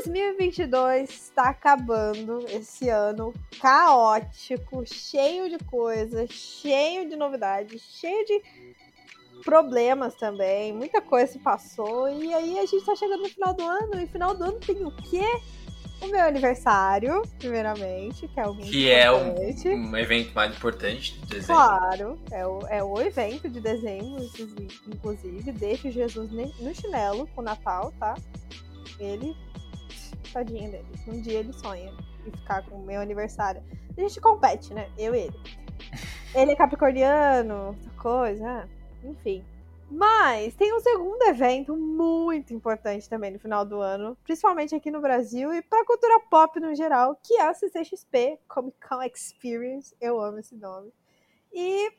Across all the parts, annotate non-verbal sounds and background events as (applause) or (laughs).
2022 está acabando esse ano caótico, cheio de coisas, cheio de novidades, cheio de problemas também. Muita coisa se passou e aí a gente está chegando no final do ano e final do ano tem o quê? O meu aniversário, primeiramente, que é o Que é um, um, evento mais importante de dezembro. Claro, é o, é o evento de dezembro, inclusive. Deixa Jesus no chinelo com o Natal, tá? Ele tadinho dele. Um dia ele sonha em ficar com o meu aniversário. A gente compete, né? Eu e ele. Ele é capricorniano, coisa, ah, enfim. Mas tem um segundo evento muito importante também no final do ano, principalmente aqui no Brasil e para cultura pop no geral, que é a CCXP Comic Con Experience. Eu amo esse nome. E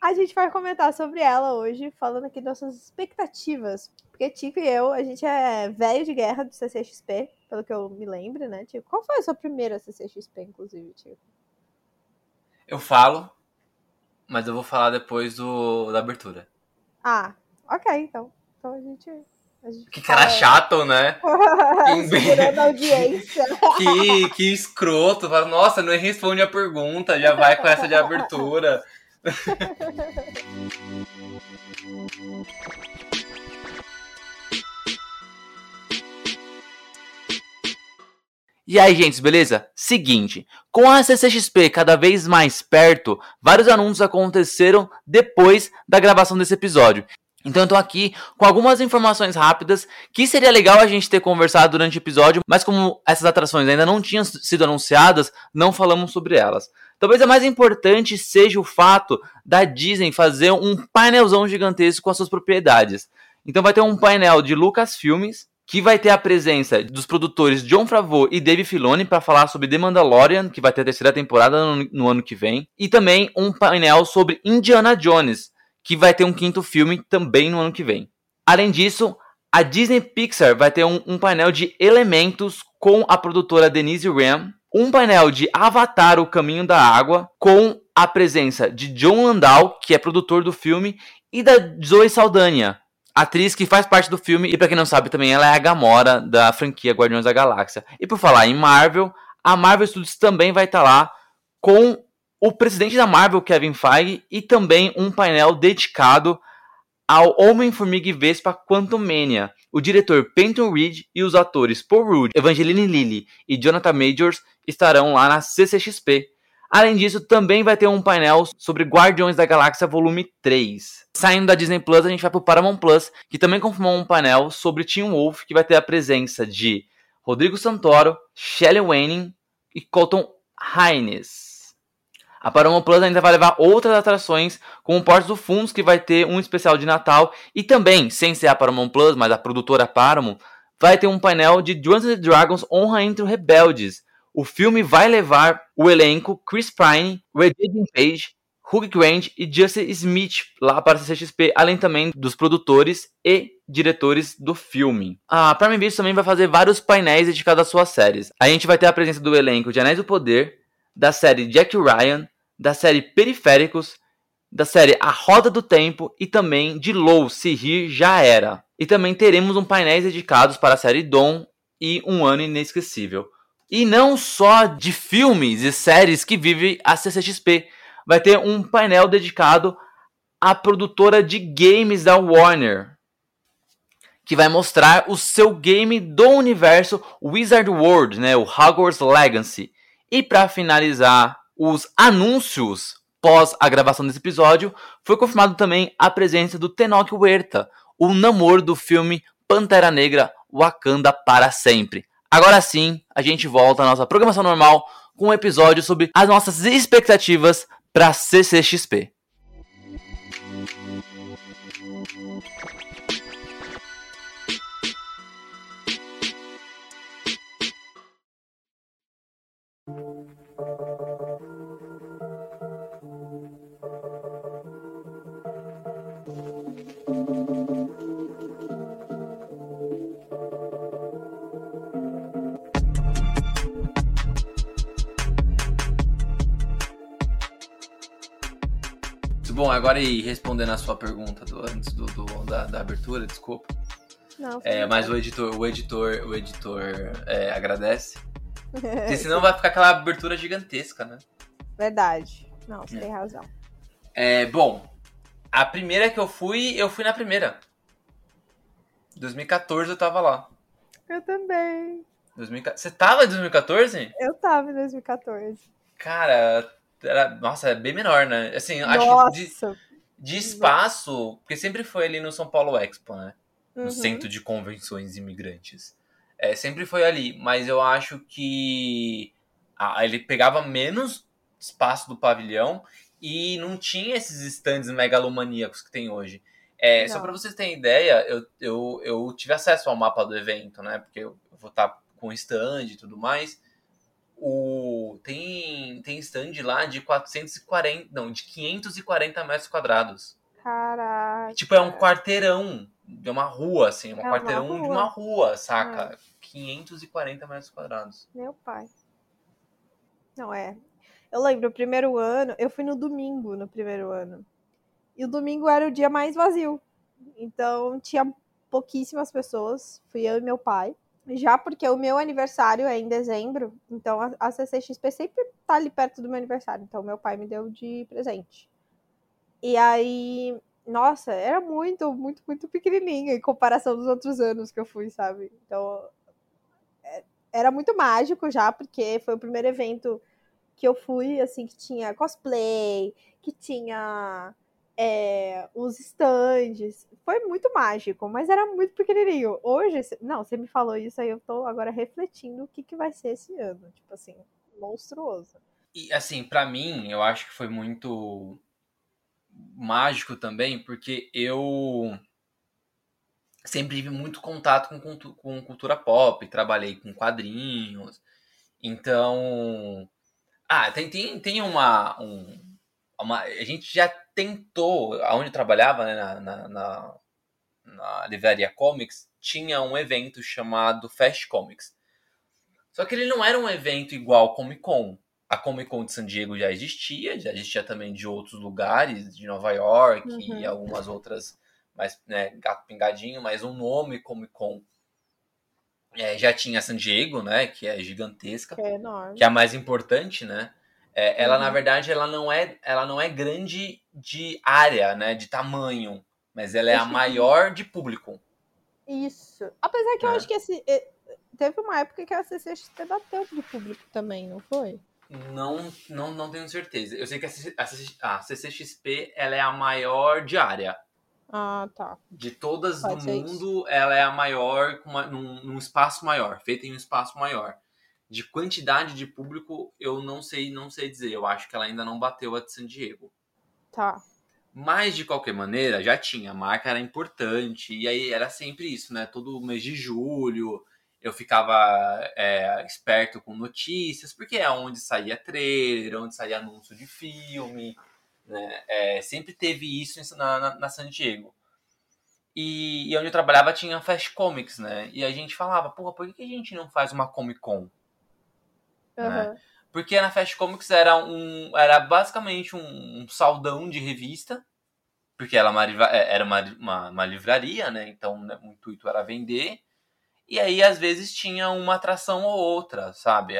a gente vai comentar sobre ela hoje, falando aqui das nossas expectativas. Porque Tico e eu, a gente é velho de guerra do CCXP, pelo que eu me lembro, né, Tico? Qual foi a sua primeira CCXP, inclusive, Tico? Eu falo, mas eu vou falar depois do, da abertura. Ah, ok, então. Então a gente. A gente que cara chato, né? (laughs) Segurando a (laughs) audiência. que, que escroto. Nossa, não responde a pergunta, já vai com essa de abertura. E aí, gente, beleza? Seguinte, com a CCXP cada vez mais perto, vários anúncios aconteceram depois da gravação desse episódio. Então eu tô aqui com algumas informações rápidas que seria legal a gente ter conversado durante o episódio, mas como essas atrações ainda não tinham sido anunciadas, não falamos sobre elas. Talvez a mais importante seja o fato da Disney fazer um painelzão gigantesco com as suas propriedades. Então vai ter um painel de Lucasfilmes, que vai ter a presença dos produtores John Favreau e Dave Filoni para falar sobre The Mandalorian, que vai ter a terceira temporada no, no, ano que vem, e também um painel sobre Indiana Jones, que vai ter um quinto filme também no ano que vem. Além disso, a Disney Pixar vai ter um, um painel de elementos com a produtora Denise Ram um painel de Avatar: O Caminho da Água, com a presença de John Landau, que é produtor do filme, e da Zoe Saldanha, atriz que faz parte do filme, e para quem não sabe também, ela é a Gamora da franquia Guardiões da Galáxia. E por falar em Marvel, a Marvel Studios também vai estar tá lá com o presidente da Marvel, Kevin Feige, e também um painel dedicado ao Homem-Formiga e Vespa Quantumania. O diretor Peyton Reed e os atores Paul Rudd, Evangeline Lilly e Jonathan Majors estarão lá na CCXP. Além disso, também vai ter um painel sobre Guardiões da Galáxia Volume 3. Saindo da Disney Plus, a gente vai para o Paramount Plus, que também confirmou um painel sobre Teen Wolf, que vai ter a presença de Rodrigo Santoro, Shelley Wanning e Colton Haynes. A Paramount Plus ainda vai levar outras atrações, como Portos do Fundos, que vai ter um especial de Natal, e também, sem ser a Paramount Plus, mas a produtora Paramount, vai ter um painel de Dungeons Dragons Honra entre Rebeldes. O filme vai levar o elenco Chris Pine, Regina Page, Hugh Grant e Justin Smith lá para a CXP, além também dos produtores e diretores do filme. A Prime Video também vai fazer vários painéis dedicados às suas séries. A gente vai ter a presença do elenco de Anéis do Poder, da série Jack Ryan, da série Periféricos, da série A Roda do Tempo e também de Low, Se Rir Já Era. E também teremos um painel dedicados para a série Dom e Um Ano Inesquecível. E não só de filmes e séries que vive a CCXP, vai ter um painel dedicado à produtora de games da Warner, que vai mostrar o seu game do universo Wizard World, né, o Hogwarts Legacy. E para finalizar os anúncios pós a gravação desse episódio, foi confirmado também a presença do Tenoch Huerta, o namoro do filme Pantera Negra Wakanda para sempre. Agora sim, a gente volta à nossa programação normal com um episódio sobre as nossas expectativas para CCXP. Bom, agora aí, respondendo a sua pergunta do, antes do, do- da, da abertura, desculpa. Não, É, mas o editor, o editor, o editor é, agradece. (laughs) Porque senão vai ficar aquela abertura gigantesca, né? Verdade. Não, você É. tem razão. É, bom, a primeira que eu fui, eu fui na primeira. 2014 eu tava lá. Eu também. 2014 Você tava em 2014? Eu tava em 2014. Cara, era, nossa, é bem menor, né? Assim, acho Nossa. que de, de espaço, porque sempre foi ali no São Paulo Expo, né? No Uhum. Centro de Convenções Imigrantes. É, sempre foi ali, mas eu acho que ah, ele pegava menos espaço do pavilhão e não tinha esses stands megalomaníacos que tem hoje. É, só para vocês terem ideia, eu, eu, eu tive acesso ao mapa do evento, né? Porque eu vou estar com stand e tudo mais. O, tem, tem stand lá de 440, não, de 540 metros quadrados. Caraca. Tipo, é um quarteirão de uma rua, assim, um É uma quarteirão de rua. uma rua, saca? 540 metros quadrados. Meu pai. Não é. Eu lembro, o primeiro ano, eu fui no domingo no primeiro ano. E o domingo era o dia mais vazio. Então tinha pouquíssimas pessoas. Fui eu e meu pai. Já porque o meu aniversário é em dezembro, então a, CCXP sempre tá ali perto do meu aniversário. Então meu pai me deu de presente. E aí, nossa, era muito, muito, muito pequenininha em comparação dos outros anos que eu fui, sabe? Então era muito mágico já, porque foi o primeiro evento que eu fui, assim, que tinha cosplay, que tinha é, os stands. Foi muito mágico, mas era muito pequenininho. Hoje, não, você me falou isso, aí eu tô agora refletindo o que, que vai ser esse ano. Tipo assim, monstruoso. E assim, pra mim, eu acho que foi muito mágico também, porque eu sempre tive muito contato com, com cultura pop, trabalhei com quadrinhos. Então, ah, tem, tem, tem uma, um- uma. A gente já tentou, onde eu trabalhava, né, na, na, na, na livraria Comics, tinha um evento chamado Fast Comics. Só que ele não era um evento igual ao Comic Con. A Comic Con de San Diego já existia, já existia também de outros lugares, de Nova York Uhum. e algumas outras, mais, né, gato pingadinho, mas o nome Comic Con é, já tinha San Diego, né, que é gigantesca é que é a mais importante, né? É, ela, Uhum. na verdade, ela não é, ela não é grande de área, né? De tamanho. Mas ela é a maior de público. Isso. Apesar que eu É. acho que esse. Teve uma época que a CCXP bateu pro público também, não foi? Não, não, não tenho certeza. Eu sei que a, CC a CC a CCXP ela é a maior de área. Ah, tá. De todas Pode do mundo, ela é a maior, uma- num, num espaço maior, feita em um espaço maior. De quantidade de público, eu não sei, não sei dizer. Eu acho que ela ainda não bateu a de San Diego. Tá. Mas, de qualquer maneira, já tinha. A marca era importante. E aí era sempre isso, né? Todo mês de julho eu ficava é, esperto com notícias, porque é onde saía trailer, onde saía anúncio de filme. Né? É, sempre teve isso na, na, na San Diego. E, e onde eu trabalhava tinha Fast Comics, né? E a gente falava, porra, por que que a gente não faz uma Comic Con? Né? Aham. Porque na Fast Comics era um. Era basicamente um, um saldão de revista. Porque ela uma livra- é, era uma, uma, uma livraria, né? Então né, o intuito era vender. E aí, às vezes, tinha uma atração ou outra, sabe?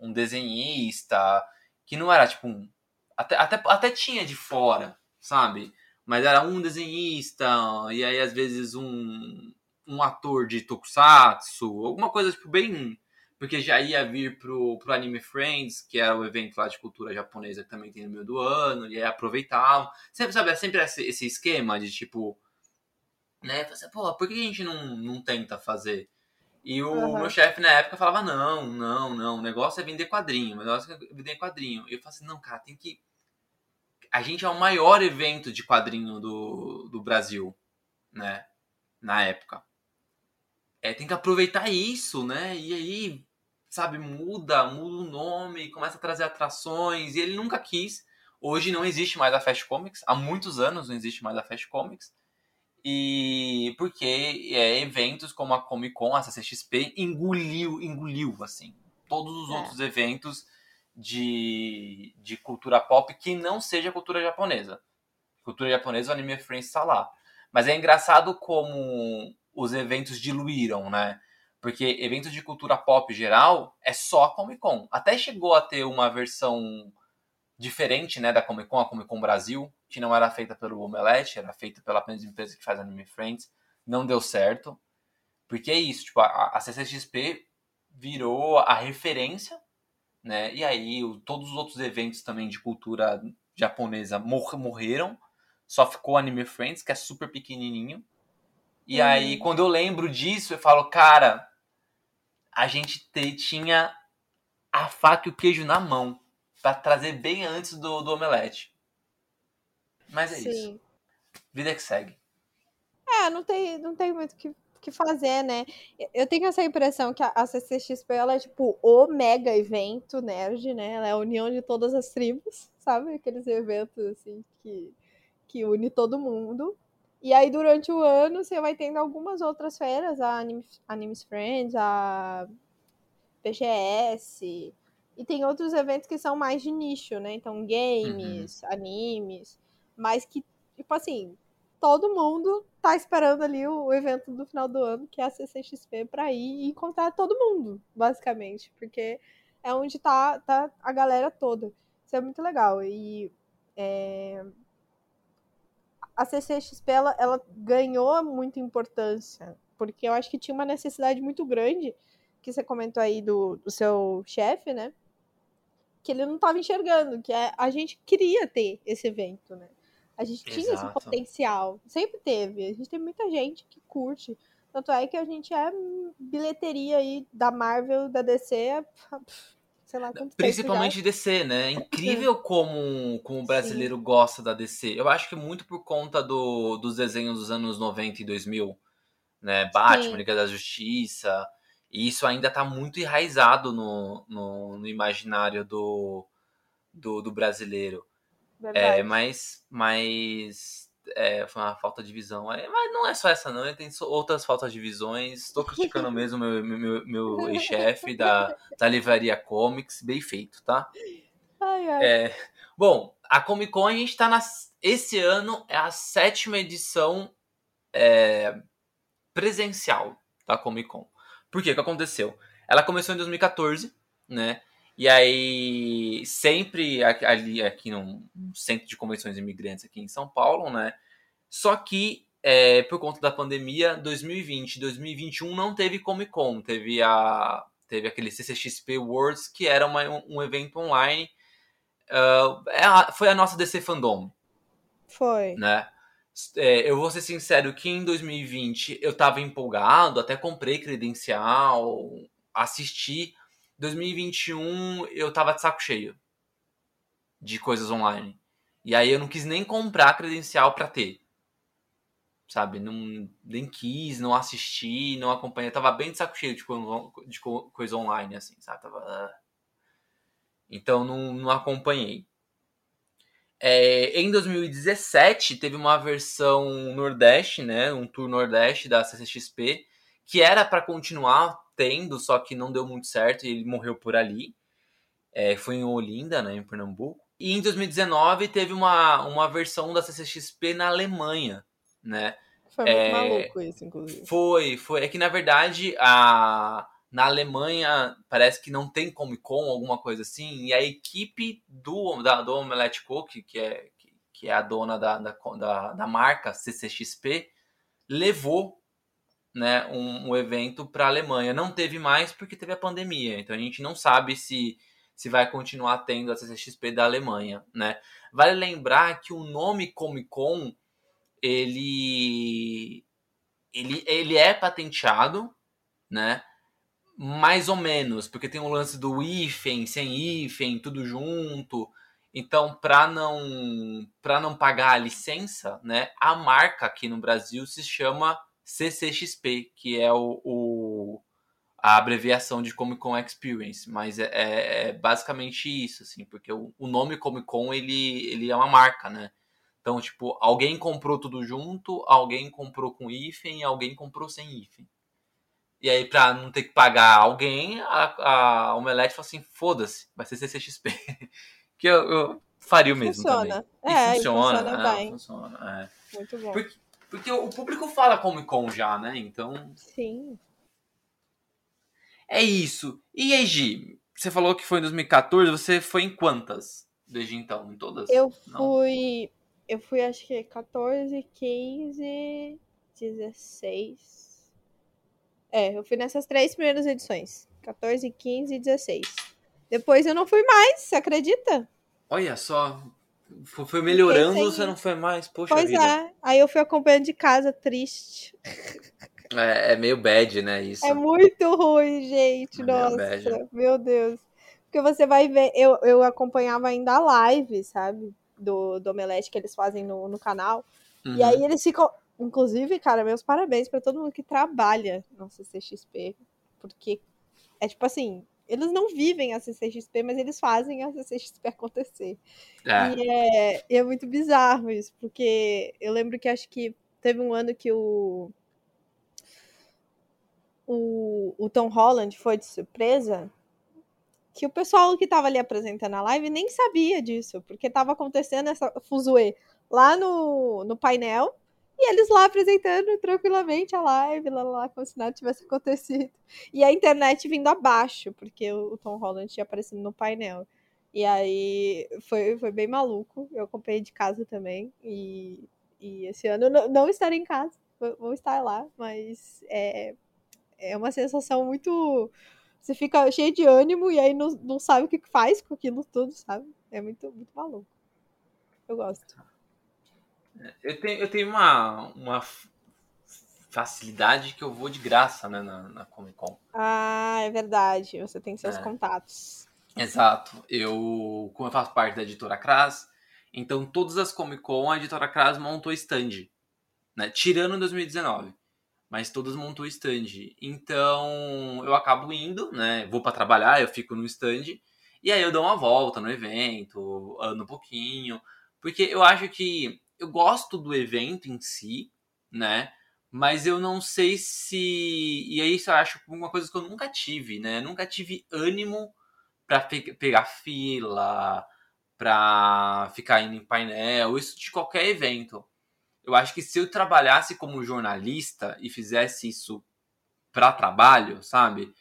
Um desenhista, que não era tipo um. Até, até, até tinha de fora, sabe? Mas era um desenhista, e aí, às vezes, um, um ator de tokusatsu, alguma coisa tipo bem porque já ia vir pro, pro Anime Friends, que era o evento lá de cultura japonesa que também tem no meio do ano, e aí aproveitavam. Sempre, sabe, é sempre esse, esse esquema de tipo, né, você, pô, por que a gente não, não tenta fazer? E o Aham. meu chefe na época falava, não, não, não, o negócio é vender quadrinho, o negócio é vender quadrinho. E eu falei assim, não, cara, tem que... A gente é o maior evento de quadrinho do, do Brasil, né, na época. É, tem que aproveitar isso, né, e aí sabe, muda, muda o nome, começa a trazer atrações, e ele nunca quis. Hoje não existe mais a Fast Comics, há muitos anos não existe mais a Fast Comics. E porque é, eventos como a Comic Con, a CCXP, engoliu, engoliu, assim, todos os É. outros eventos de, de cultura pop que não seja cultura japonesa. Cultura japonesa, o Anime Friends está lá. Mas é engraçado como os eventos diluíram, né? Porque eventos de cultura pop geral é só a Comic Con. Até chegou a ter uma versão diferente, né, da Comic Con, a Comic Con Brasil, que não era feita pelo Omelete, era feita pela apenas empresa que faz Anime Friends. Não deu certo. Porque é isso, tipo, a, a CCXP virou a referência, né? E aí o, todos os outros eventos também de cultura japonesa mor morreram. Só ficou Anime Friends, que é super pequenininho. E uhum. aí, quando eu lembro disso, eu falo, cara, a gente te, tinha a faca e o queijo na mão para trazer bem antes do, do omelete. Mas é Sim. isso. Vida que segue. É, não tem, não tem muito o que, que fazer, né? Eu tenho essa impressão que a CCXP ela é tipo o mega evento nerd, né? Ela é a união de todas as tribos, sabe? Aqueles eventos assim que, que une todo mundo. E aí, durante o ano, você vai tendo algumas outras feiras, a Animes Friends, a PGS, e tem outros eventos que são mais de nicho, né? Então, games, uhum. animes, mas que, tipo assim, todo mundo tá esperando ali o, evento do final do ano, que é a CCXP, para ir e encontrar todo mundo, basicamente, porque é onde tá, tá a galera toda. Isso é muito legal. E é, a CCXP ela, ela ganhou muita importância, porque eu acho que tinha uma necessidade muito grande, que você comentou aí do, do seu chefe, né? Que ele não estava enxergando, que é, a gente queria ter esse evento, né? A gente Exato. tinha esse potencial, sempre teve. A gente tem muita gente que curte. Tanto é que a gente é bilheteria aí da Marvel, da DC, (laughs) sei lá quanto Principalmente de DC, né? É incrível como, como o brasileiro Sim. gosta da DC. Eu acho que muito por conta do, dos desenhos dos anos 90 e 2000, né? Batman, Liga da Justiça. E isso ainda tá muito enraizado no, no, no imaginário do, do, do brasileiro. É, mas, mas é, foi uma falta de visão. É, mas não é só essa, não. Tem outras faltas de visões. Estou criticando (laughs) mesmo meu, meu, meu ex-chefe da, da livraria Comics. Bem feito, tá? Ai, ai. É, bom, a Comic Con a gente tá na. Esse ano é a sétima edição é, presencial da Comic Con. Por quê? O que aconteceu? Ela começou em 2014, né? E aí, sempre ali aqui no Centro de Convenções Imigrantes aqui em São Paulo, né? Só que, é, por conta da pandemia, 2020 e 2021 não teve Comic Con, teve, a, teve aquele CCXP Worlds, que era uma, um evento online. Uh, foi a nossa DC Fandom. Foi. Né? É, eu vou ser sincero que em 2020 eu tava empolgado, até comprei credencial, assisti 2021 eu tava de saco cheio de coisas online. E aí eu não quis nem comprar credencial para ter. Sabe? Não, nem quis, não assisti, não acompanhei. Eu tava bem de saco cheio de, de coisa online, assim, sabe? Tava... Ah. Então não, não acompanhei. É, em 2017 teve uma versão Nordeste, né? Um tour Nordeste da CCXP, que era para continuar tendo, só que não deu muito certo e ele morreu por ali. É, foi em Olinda, né, em Pernambuco. E em 2019 teve uma, uma versão da CCXP na Alemanha, né? Foi muito é, maluco isso, inclusive. Foi, foi. É que na verdade a, na Alemanha parece que não tem Comic Con, alguma coisa assim, e a equipe do, da, do Omelette Cook, que é, que, que é a dona da, da, da marca CCXP, levou né, um, um evento para a Alemanha. Não teve mais porque teve a pandemia, então a gente não sabe se, se vai continuar tendo a CCXP da Alemanha. Né? Vale lembrar que o nome Comic Con ele, ele, ele é patenteado, né? Mais ou menos, porque tem o lance do hífen, sem hífen, tudo junto. Então, para não para não pagar a licença, né, a marca aqui no Brasil se chama CCXP, que é o, o a abreviação de Comic Con Experience, mas é, é, é basicamente isso, assim, porque o, o, nome Comic Con ele, ele é uma marca, né? Então, tipo, alguém comprou tudo junto, alguém comprou com hífen, alguém comprou sem hífen. E aí, pra não ter que pagar alguém, a, a Omelete falou assim: foda-se, vai ser CCXP. (laughs) que eu, eu, faria o mesmo Funciona. também. É, e funciona, funciona bem. funciona, é. Muito bom. Porque, porque o público fala Comic Con já, né? Então, Sim. é isso. E aí, Gi, você falou que foi em 2014, você foi em quantas desde então? Em todas? Eu Não. fui. Eu fui acho que 14, 15, 16. É, eu fui nessas três primeiras edições. 14, 15 e 16. Depois eu não fui mais, você acredita? Olha só, foi melhorando, sem- você não foi mais? Poxa pois vida. é. Aí eu fui acompanhando de casa, triste. É, é meio bad, né, (laughs) isso. É muito ruim, gente. É Nossa, bad. meu Deus. Porque você vai ver, eu, eu acompanhava ainda a live, sabe? Do, do Omelete que eles fazem no, no canal. E Uhum. aí eles ficam. Inclusive, cara, meus parabéns pra todo mundo que trabalha no CCXP. Porque é tipo assim, eles não vivem a CCXP, mas eles fazem a CCXP (laughs) acontecer. É. E é, e é muito bizarro isso, porque eu lembro que acho que teve um ano que o. O, o Tom Holland foi de surpresa. Que o pessoal que tava ali apresentando a live nem sabia disso, porque tava acontecendo essa fuzuê lá no, no painel e eles lá apresentando tranquilamente a live, lá, lá, como se nada tivesse acontecido. E a internet vindo abaixo, porque o, Tom Holland tinha aparecido no painel. E aí foi, foi bem maluco. Eu acompanhei de casa também. E, e esse ano não, não estarei em casa, vou, estar lá, mas é, é uma sensação muito. Você fica cheio de ânimo e aí não, não sabe o que faz com aquilo tudo, sabe? É muito, muito maluco. Eu gosto. Eu tenho, eu tenho uma, uma facilidade que eu vou de graça, né, na, na Comic Con. Ah, é verdade. Você tem seus É. contatos. Exato. Eu, como eu faço parte da editora Kras, então todas as Comic Con a editora Kras montou stand, né? Tirando em 2019, mas todas montou stand. Então eu acabo indo, né? Vou para trabalhar, eu fico no stand e aí eu dou uma volta no evento, ando um pouquinho, porque eu acho que eu gosto do evento em si, né? Mas eu não sei se. E aí isso eu acho uma coisa que eu nunca tive, né? Nunca tive ânimo pra pe- pegar fila, pra ficar indo em painel, isso de qualquer evento. Eu acho que se eu trabalhasse como jornalista e fizesse isso pra trabalho, sabe?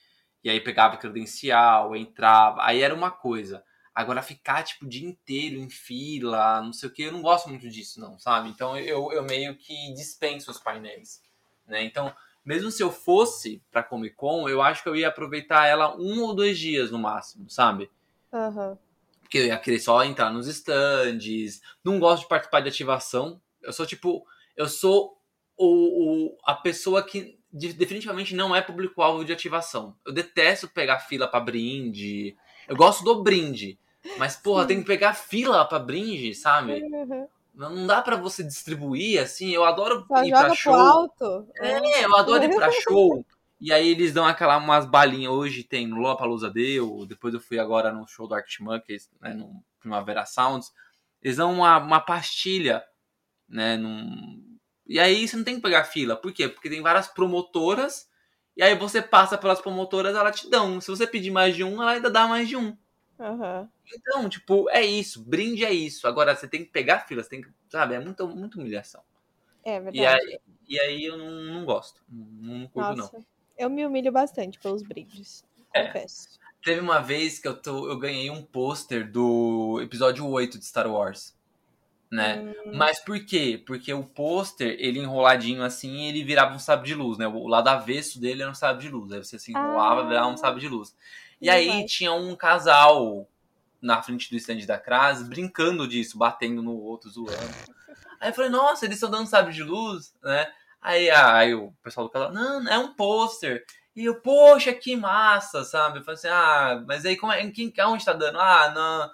E aí pegava credencial, entrava, aí era uma coisa. Agora ficar, tipo, o dia inteiro em fila, não sei o que, eu não gosto muito disso, não, sabe? Então eu, eu meio que dispenso os painéis, né? Então, mesmo se eu fosse pra Comic Con, eu acho que eu ia aproveitar ela um ou dois dias no máximo, sabe? Aham. Porque eu ia querer só entrar nos stands, não gosto de participar de ativação. Eu sou tipo, eu sou o, o- a pessoa que de- definitivamente não é público-alvo de ativação. Eu detesto pegar fila pra brinde. Eu gosto do brinde. Mas, porra, Sim. tem que pegar fila pra brinde, sabe? Uhum. Não dá pra você distribuir assim. Eu adoro Só ir pra show. alto. É, eu adoro ir pra (laughs) show. E aí eles dão aquela umas balinhas. Hoje tem no Lollapalooza deu. Depois eu fui agora no show do Arctic Monkeys, né, no Primavera Sounds. Eles dão uma, uma pastilha, né, num... E aí você não tem que pegar fila. Por quê? Porque tem várias promotoras. E aí você passa pelas promotoras, elas te dão. Se você pedir mais de um, ela ainda dá mais de um. Aham. Então, tipo, é isso. Brinde é isso. Agora, você tem que pegar fila. Você tem que, sabe? É muita, muita humilhação. É verdade. E aí, e aí eu não, não gosto. Não, não curto, não. Eu me humilho bastante pelos brindes. É. Confesso. Teve uma vez que eu, tô, eu ganhei um pôster do episódio 8 de Star Wars. Né? Hum, Mas por quê? Porque o pôster, ele enroladinho assim, ele virava um sabre de luz, né? O lado avesso dele era um sabre de luz. Aí você se enrolava, Ah. virava um sabre de luz. E Não aí tinha um casal na frente do stand da Kras brincando disso, batendo no outro, zoando. Aí eu falei, nossa, eles estão dando sabre de luz, né? Aí, aí o pessoal do casal, não, é um pôster. E eu, poxa, que massa, sabe? Eu falei assim, ah, mas aí como é, em quem, aonde tá dando? Ah, no,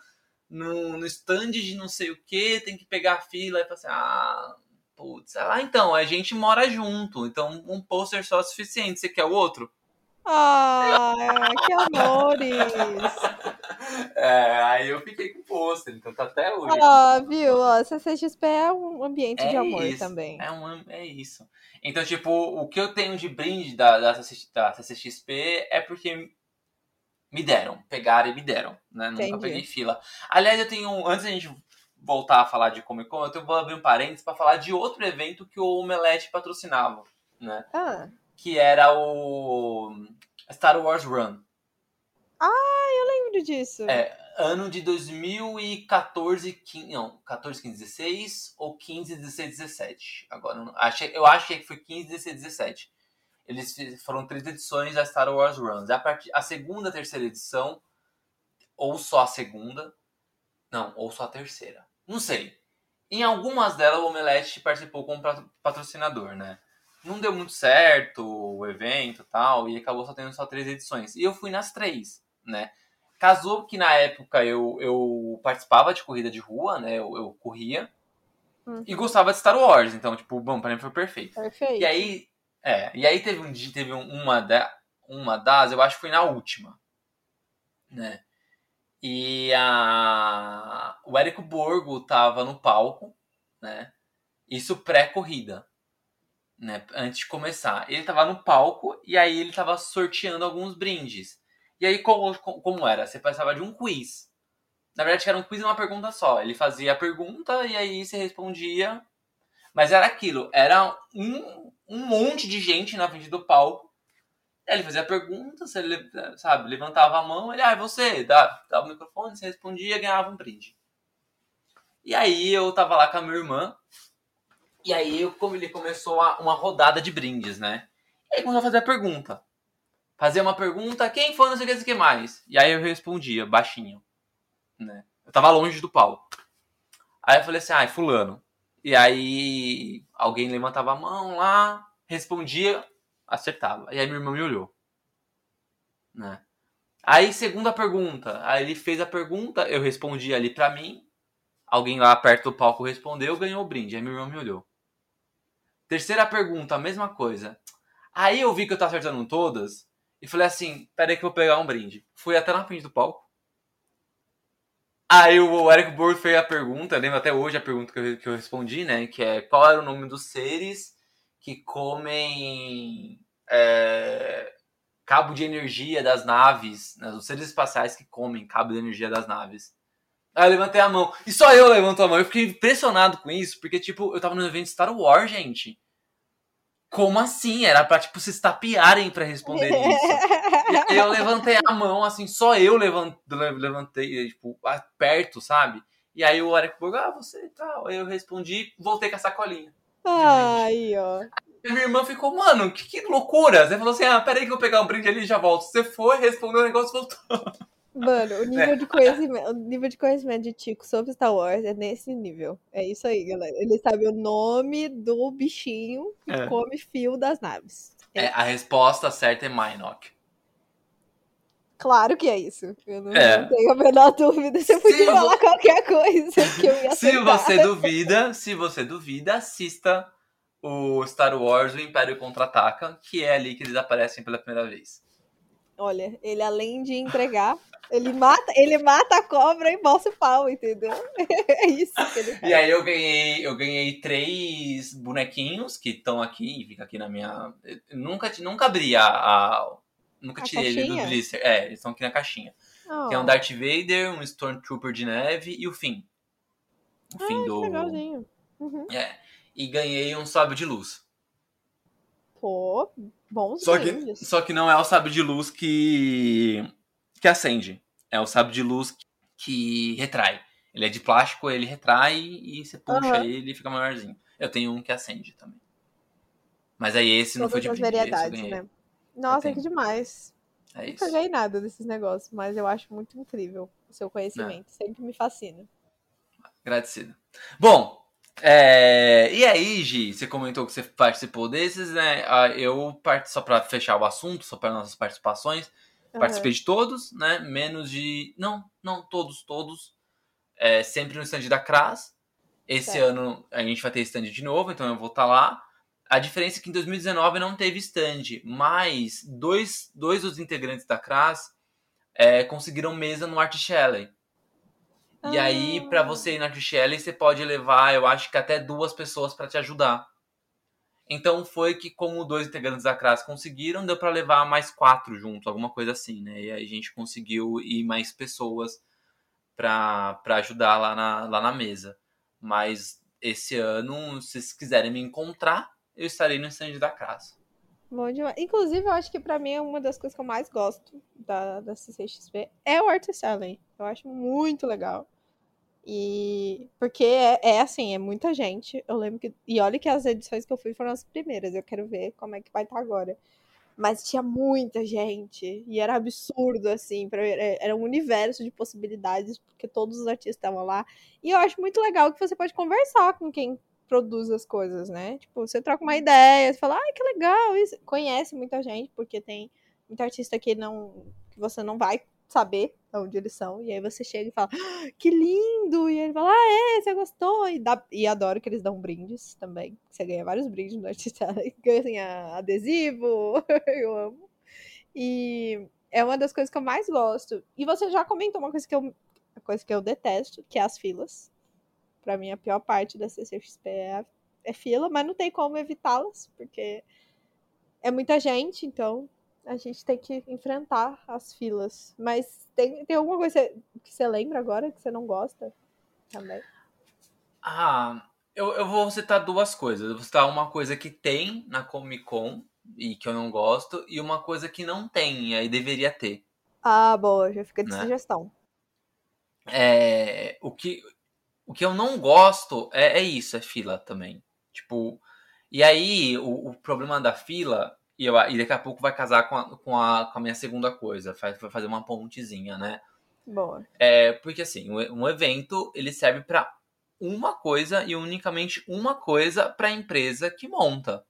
no, no stand de não sei o que, tem que pegar a fila. Eu falei assim, ah, putz. Ah, então, a gente mora junto, então um pôster só é suficiente. Você quer o outro? Ah, que amores! (laughs) É, aí eu fiquei com o pôster, então tá até hoje. Ah, viu? Ó, CCXP é um ambiente de É amor isso, também. É, um, é isso. Então, tipo, o que eu tenho de brinde da, da CCXP é porque me deram, pegaram e me deram, né? Nunca Entendi. peguei fila. Aliás, eu tenho, antes da gente voltar a falar de Comic Con, eu vou abrir um parênteses para falar de outro evento que o Omelete patrocinava, né? Ah, Que era o Star Wars Run. lembro disso. É, ano de 2014, 15, não, 14, 15, 16 ou 15, 16, 17. Agora, eu achei, eu achei que foi 15, 16, 17. Eles foram três edições da Star Wars Runs. A, part, a segunda, terceira edição, ou só a segunda, não, ou só a terceira. Não sei. Em algumas delas, o Omelete participou como patro- patrocinador, né? Não deu muito certo o evento e tal, e acabou só tendo só três edições. E eu fui nas três, né? Casou que na época eu, eu participava de corrida de rua, né? Eu, eu corria. Uhum. E gostava de Star Wars, então, tipo, bom, pra mim foi perfeito. Perfeito. E aí, é, e aí teve um dia, teve um- uma, da, uma das, eu acho que foi na última, né? E a, o Érico Borgo tava no palco, né? Isso pré-corrida, né? Antes de começar. Ele tava no palco e aí ele tava sorteando alguns brindes. E aí, como, como era? Você passava de um quiz. Na verdade, era um quiz e uma pergunta só. Ele fazia a pergunta e aí você respondia. Mas era aquilo, era um, um monte de gente na frente do palco. Ele fazia a pergunta, você le- sabe, levantava a mão, ele, ah, é você, dá, dava o microfone, você respondia, ganhava um brinde. E aí eu tava lá com a minha irmã, e aí eu, como ele começou a- uma rodada de brindes, né? E aí começou a fazer a pergunta. Fazia uma pergunta, quem foi, não sei o que, não sei o que mais. E aí eu respondia, baixinho, né? Eu tava longe do palco. Aí eu falei assim, ah, é fulano. E aí alguém levantava a mão lá, respondia, acertava. E aí minha irmã me olhou. Né? Aí, segunda pergunta. Aí ele fez a pergunta, eu respondi ali pra mim. Alguém lá perto do palco respondeu, ganhou o brinde. Aí minha irmã me olhou. Terceira pergunta, a mesma coisa. Aí eu vi que eu tava acertando todas e falei assim: peraí que eu vou pegar um brinde. Fui até na frente do palco. Aí o Eric Borg fez a pergunta, lembro até hoje a pergunta que eu, que eu respondi, né? Que é qual era o nome dos seres que comem é, cabo de energia das naves, né, os seres espaciais que comem cabo de energia das naves. Aí eu levantei a mão. E só eu levanto a mão. Eu fiquei impressionado com isso, porque, tipo, eu tava no evento Star Wars, gente. Como assim? Era pra, tipo, se estapearem pra responder (laughs) isso. E aí eu levantei a mão, assim, só eu levantei, tipo, perto, sabe? E aí o Eric Borg, ah, você e tal. Aí eu respondi, voltei com a sacolinha. Aí, ó. E minha irmã ficou, mano, que, que loucura. Você falou assim, ah, peraí que eu vou pegar um brinde ali e já volto. Você foi, respondeu o negócio e voltou. Mano, o nível, de conhecimento, o nível de conhecimento de Tico sobre Star Wars é nesse nível. É isso aí, galera. Ele sabe o nome do bichinho que É. come fio das naves. É, É, a resposta certa é Minok. Claro que é isso. Eu não, É. não tenho a menor dúvida. Você Se podia vo- falar qualquer coisa que eu ia Se você duvida, se você duvida, assista o Star Wars O Império Contra-Ataca, que é ali que eles aparecem pela primeira vez. Olha, ele além de entregar, ele mata, ele mata a cobra e bolsa o pau, entendeu? (laughs) É isso que ele faz. E aí eu ganhei, eu ganhei três bonequinhos que estão aqui, fica aqui na minha. eu nunca, nunca abri a. a- nunca A tirei ele do caixinha? blister. É, eles estão aqui na caixinha. Oh, Que é um Darth Vader, um Stormtrooper de neve e o Finn. O fim do. legalzinho. Uhum. É. E ganhei um sábio de luz. Pô, bons Só que, só que não é o sábio de luz que. que acende. É o sábio de luz que retrai. Ele é de plástico, ele retrai e você puxa Aham. ele e fica maiorzinho. Eu tenho um que acende também. Mas aí esse não foi Todas de ganhei. né? Nossa, que demais. É Não isso. peguei nada desses negócios, mas eu acho muito incrível o seu conhecimento. É. Sempre me fascina. Agradecido. Bom, é, e aí, Gi, você comentou que você participou desses, né? Ah, Eu, só pra fechar o assunto, só para nossas participações, Aham. Participei de todos, né? Menos de. Não, não, todos, todos. É, sempre no stand da CRAS. Esse Certo. ano a gente vai ter stand de novo, então eu vou estar lá. A diferença é que em 2019 não teve stand, mas dois, dois dos integrantes da CRAS é, conseguiram mesa no Art Shelley. E aí, Ah. pra você ir no Art Shelley, você pode levar, eu acho que até duas pessoas pra te ajudar. Então foi que, como dois integrantes da CRAS conseguiram, deu pra levar mais quatro junto, alguma coisa assim, né? E aí a gente conseguiu ir mais pessoas pra, pra ajudar lá na, lá na mesa. Mas esse ano, se vocês quiserem me encontrar, eu estarei no stand da casa. Bom demais. Inclusive, eu acho que pra mim é uma das coisas que eu mais gosto da, da CCXP é o Art Selling. Eu acho muito legal. E porque é, é assim, é muita gente. Eu lembro que. E olha que as edições que eu fui foram as primeiras. Eu quero ver como é que vai estar agora. Mas tinha muita gente. E era absurdo, assim. Pra, era um universo de possibilidades, porque todos os artistas estavam lá. E eu acho muito legal que você pode conversar com quem produz as coisas, né? Tipo, você troca uma ideia, você fala, ai, que legal isso. Conhece muita gente, porque tem muita artista que não. que você não vai saber onde eles são. E aí você chega e fala, ah, que lindo! E ele fala, ah, é, você gostou? E, dá, e adoro que eles dão brindes também. Você ganha vários brindes no artista. (laughs) Ganha assim, adesivo, (laughs) eu amo. E é uma das coisas que eu mais gosto. E você já comentou uma coisa que eu, uma coisa que eu detesto, que é as filas. Pra mim, a pior parte da CCXP é, é fila, mas não tem como evitá-las, porque é muita gente, então a gente tem que enfrentar as filas. Mas tem, tem alguma coisa que você lembra agora que você não gosta também? Ah, eu, eu vou citar duas coisas. Eu vou citar uma coisa que tem na Comic Con e que eu não gosto, e uma coisa que não tem, e aí deveria ter. Ah, boa, já fica de né? sugestão. É, o, que, o que eu não gosto é, é isso, é fila também. Tipo, e aí o, o problema da fila e, eu, e daqui a pouco vai casar com a, com a, com a minha segunda coisa, vai fazer uma pontezinha, né? Boa. É, porque assim, um, um evento ele serve para uma coisa e unicamente uma coisa para a empresa que monta.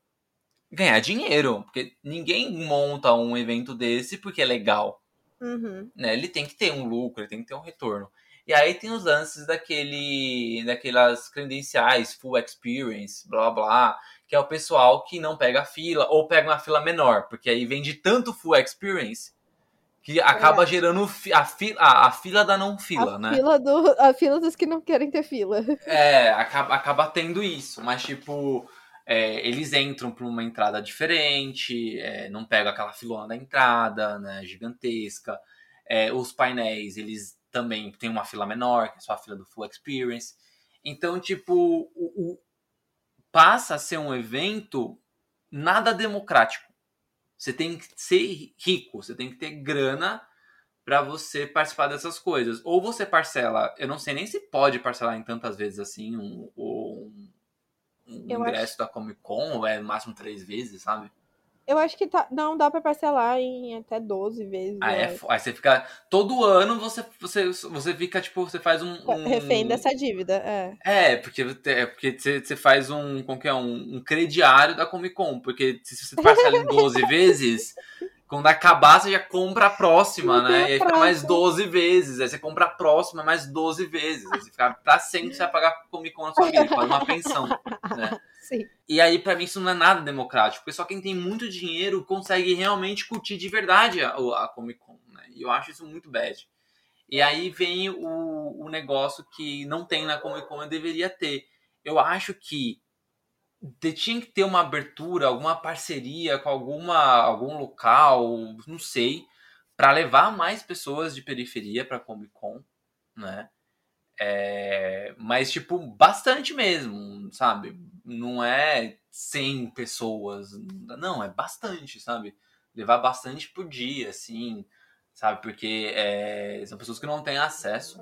Ganhar dinheiro, porque ninguém monta um evento desse porque é legal. Uhum. Né? Ele tem que ter um lucro, ele tem que ter um retorno. E aí tem os lances daquele, daquelas credenciais, full experience, blá blá, que é o pessoal que não pega a fila ou pega uma fila menor, porque aí vem de tanto full experience que acaba é. gerando a, fila, a, a, fila da não fila, a né? Fila do, a fila dos que não querem ter fila. (laughs) É, acaba, acaba tendo isso, mas tipo, é, eles entram por uma entrada diferente, é, não pega aquela filona da entrada, né, gigantesca. É, os painéis, eles também têm uma fila menor, que é só a fila do Full Experience. Então, tipo, o, o passa a ser um evento nada democrático. Você tem que ser rico, você tem que ter grana para você participar dessas coisas. Ou você parcela, eu não sei nem se pode parcelar em tantas vezes assim um, um, um ingresso acho... da Comic Con, ou é no máximo três vezes, sabe? Eu acho que tá, não dá para parcelar em até 12 vezes. Ah, é, aí você fica. Todo ano você, você, você fica, tipo, você faz um. um Refém dessa dívida, é. É, porque, é, porque você, você faz um. Como que é? Um, um crediário da Comic Con. Porque se você parcela em 12 vezes. Quando acabar, você já compra a próxima, né? E aí fica mais 12 vezes. Aí você compra a próxima mais 12 vezes. Aí você fica pra sempre você vai pagar Comic Con na sua vida, faz uma pensão, né? Sim. E aí, para mim, isso não é nada democrático, porque só quem tem muito dinheiro consegue realmente curtir de verdade a, a Comic Con, né? E eu acho isso muito bad. E aí vem o, o negócio que não tem na Comic Con e deveria ter. Eu acho que tinha que ter uma abertura, alguma parceria com alguma algum local, não sei, para levar mais pessoas de periferia para Comic Con, né? É, mas, tipo, bastante mesmo, sabe? Não é 100 pessoas, não, é bastante, sabe? Levar bastante por dia, assim, sabe? Porque é, são pessoas que não têm acesso.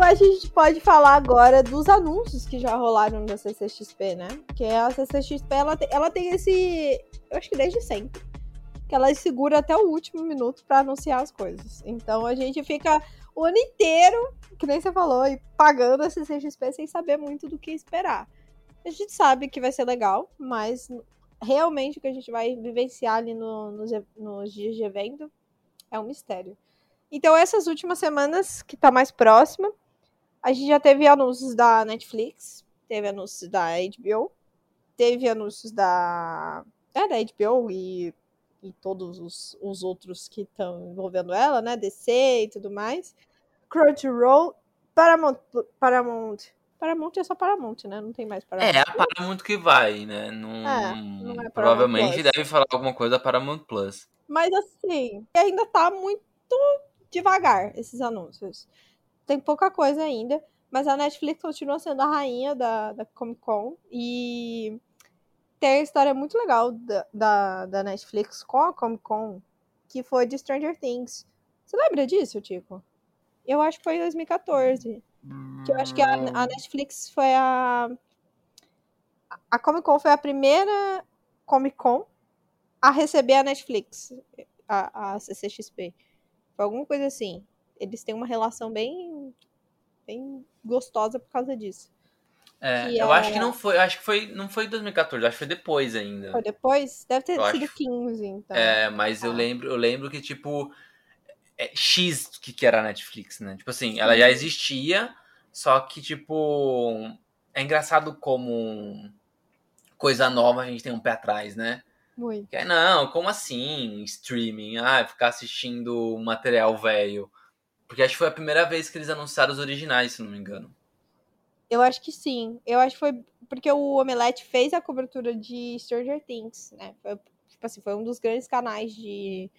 Eu acho que a gente pode falar agora dos anúncios que já rolaram da CCXP, né? Que a CCXP, ela tem, ela tem esse... Eu acho que desde sempre. Que ela segura até o último minuto para anunciar as coisas. Então a gente fica o ano inteiro, que nem você falou, e pagando a CCXP sem saber muito do que esperar. A gente sabe que vai ser legal, mas realmente o que a gente vai vivenciar ali no, nos, nos dias de evento é um mistério. Então, essas últimas semanas, que tá mais próxima, a gente já teve anúncios da Netflix, teve anúncios da HBO, teve anúncios da. É, da HBO e, e todos os, os outros que estão envolvendo ela, né? DC e tudo mais. Crunchyroll, Paramount, Paramount Paramount é só Paramount, né? Não tem mais Paramount. É, a Paramount que vai, né? Não, É, não é provavelmente Plus. deve falar alguma coisa da Paramount Plus. Mas assim, ainda tá muito devagar esses anúncios. Tem pouca coisa ainda, mas a Netflix continua sendo a rainha da, da Comic Con e tem a história muito legal da, da, da Netflix com a Comic Con, que foi de Stranger Things. Você lembra disso, Tico? Eu acho que foi em 2014. Que eu acho que a, a Netflix foi a. A Comic Con foi a primeira Comic Con a receber a Netflix, a, a CCXP. Foi alguma coisa assim. Eles têm uma relação bem, bem gostosa por causa disso. É, eu é- acho que não foi, acho que foi, não foi 2014, acho que foi depois ainda. Foi depois? Deve ter Eu sido acho. 15, então. É, mas eu Ah. lembro, eu lembro que tipo é, X que que era a Netflix, né? Tipo assim, ela já existia, só que tipo é engraçado como coisa nova a gente tem um pé atrás, né? Muito. Que é, não, como assim? Streaming, ah, ficar assistindo material velho. Porque acho que foi a primeira vez que eles anunciaram os originais, se não me engano. Eu acho que sim. Eu acho que foi porque o Omelete fez a cobertura de Stranger Things, né? Foi, tipo assim, foi um dos grandes canais de,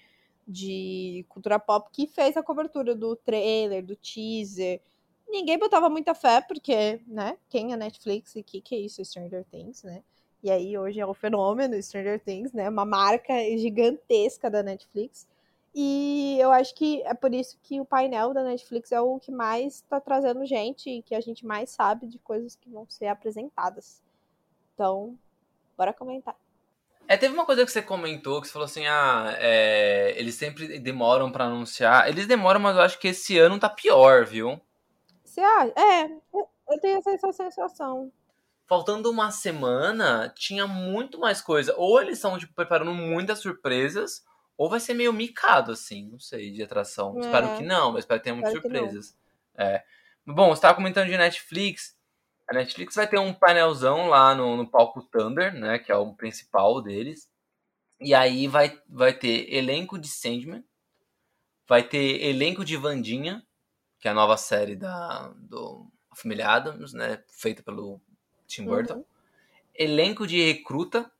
de cultura pop que fez a cobertura do trailer, do teaser. Ninguém botava muita fé, porque, né? Quem é Netflix e o que, que é isso, Stranger Things, né? E aí hoje é um fenômeno Stranger Things, né? Uma marca gigantesca da Netflix. E eu acho que é por isso que o painel da Netflix é o que mais está trazendo gente e que a gente mais sabe de coisas que vão ser apresentadas. Então, bora comentar. É, teve uma coisa que você comentou, que você falou assim, ah, é, eles sempre demoram pra anunciar. Eles demoram, mas eu acho que esse ano tá pior, viu? Você acha? É, eu- eu tenho essa sensação. Faltando uma semana, tinha muito mais coisa. Ou eles estão, tipo, preparando muitas surpresas, ou vai ser meio micado, assim, não sei, de atração. É. Espero que não, mas espero que tenha muitas Espero surpresas. É. Bom, você tava comentando de Netflix. A Netflix vai ter um painelzão lá no, no palco Thunder, né? Que é o principal deles. E aí vai, vai ter elenco de Sandman. Vai ter elenco de Vandinha, que é a nova série da, do Família Adams, né? Feita pelo Tim Burton. Uhum. Elenco de Recruta.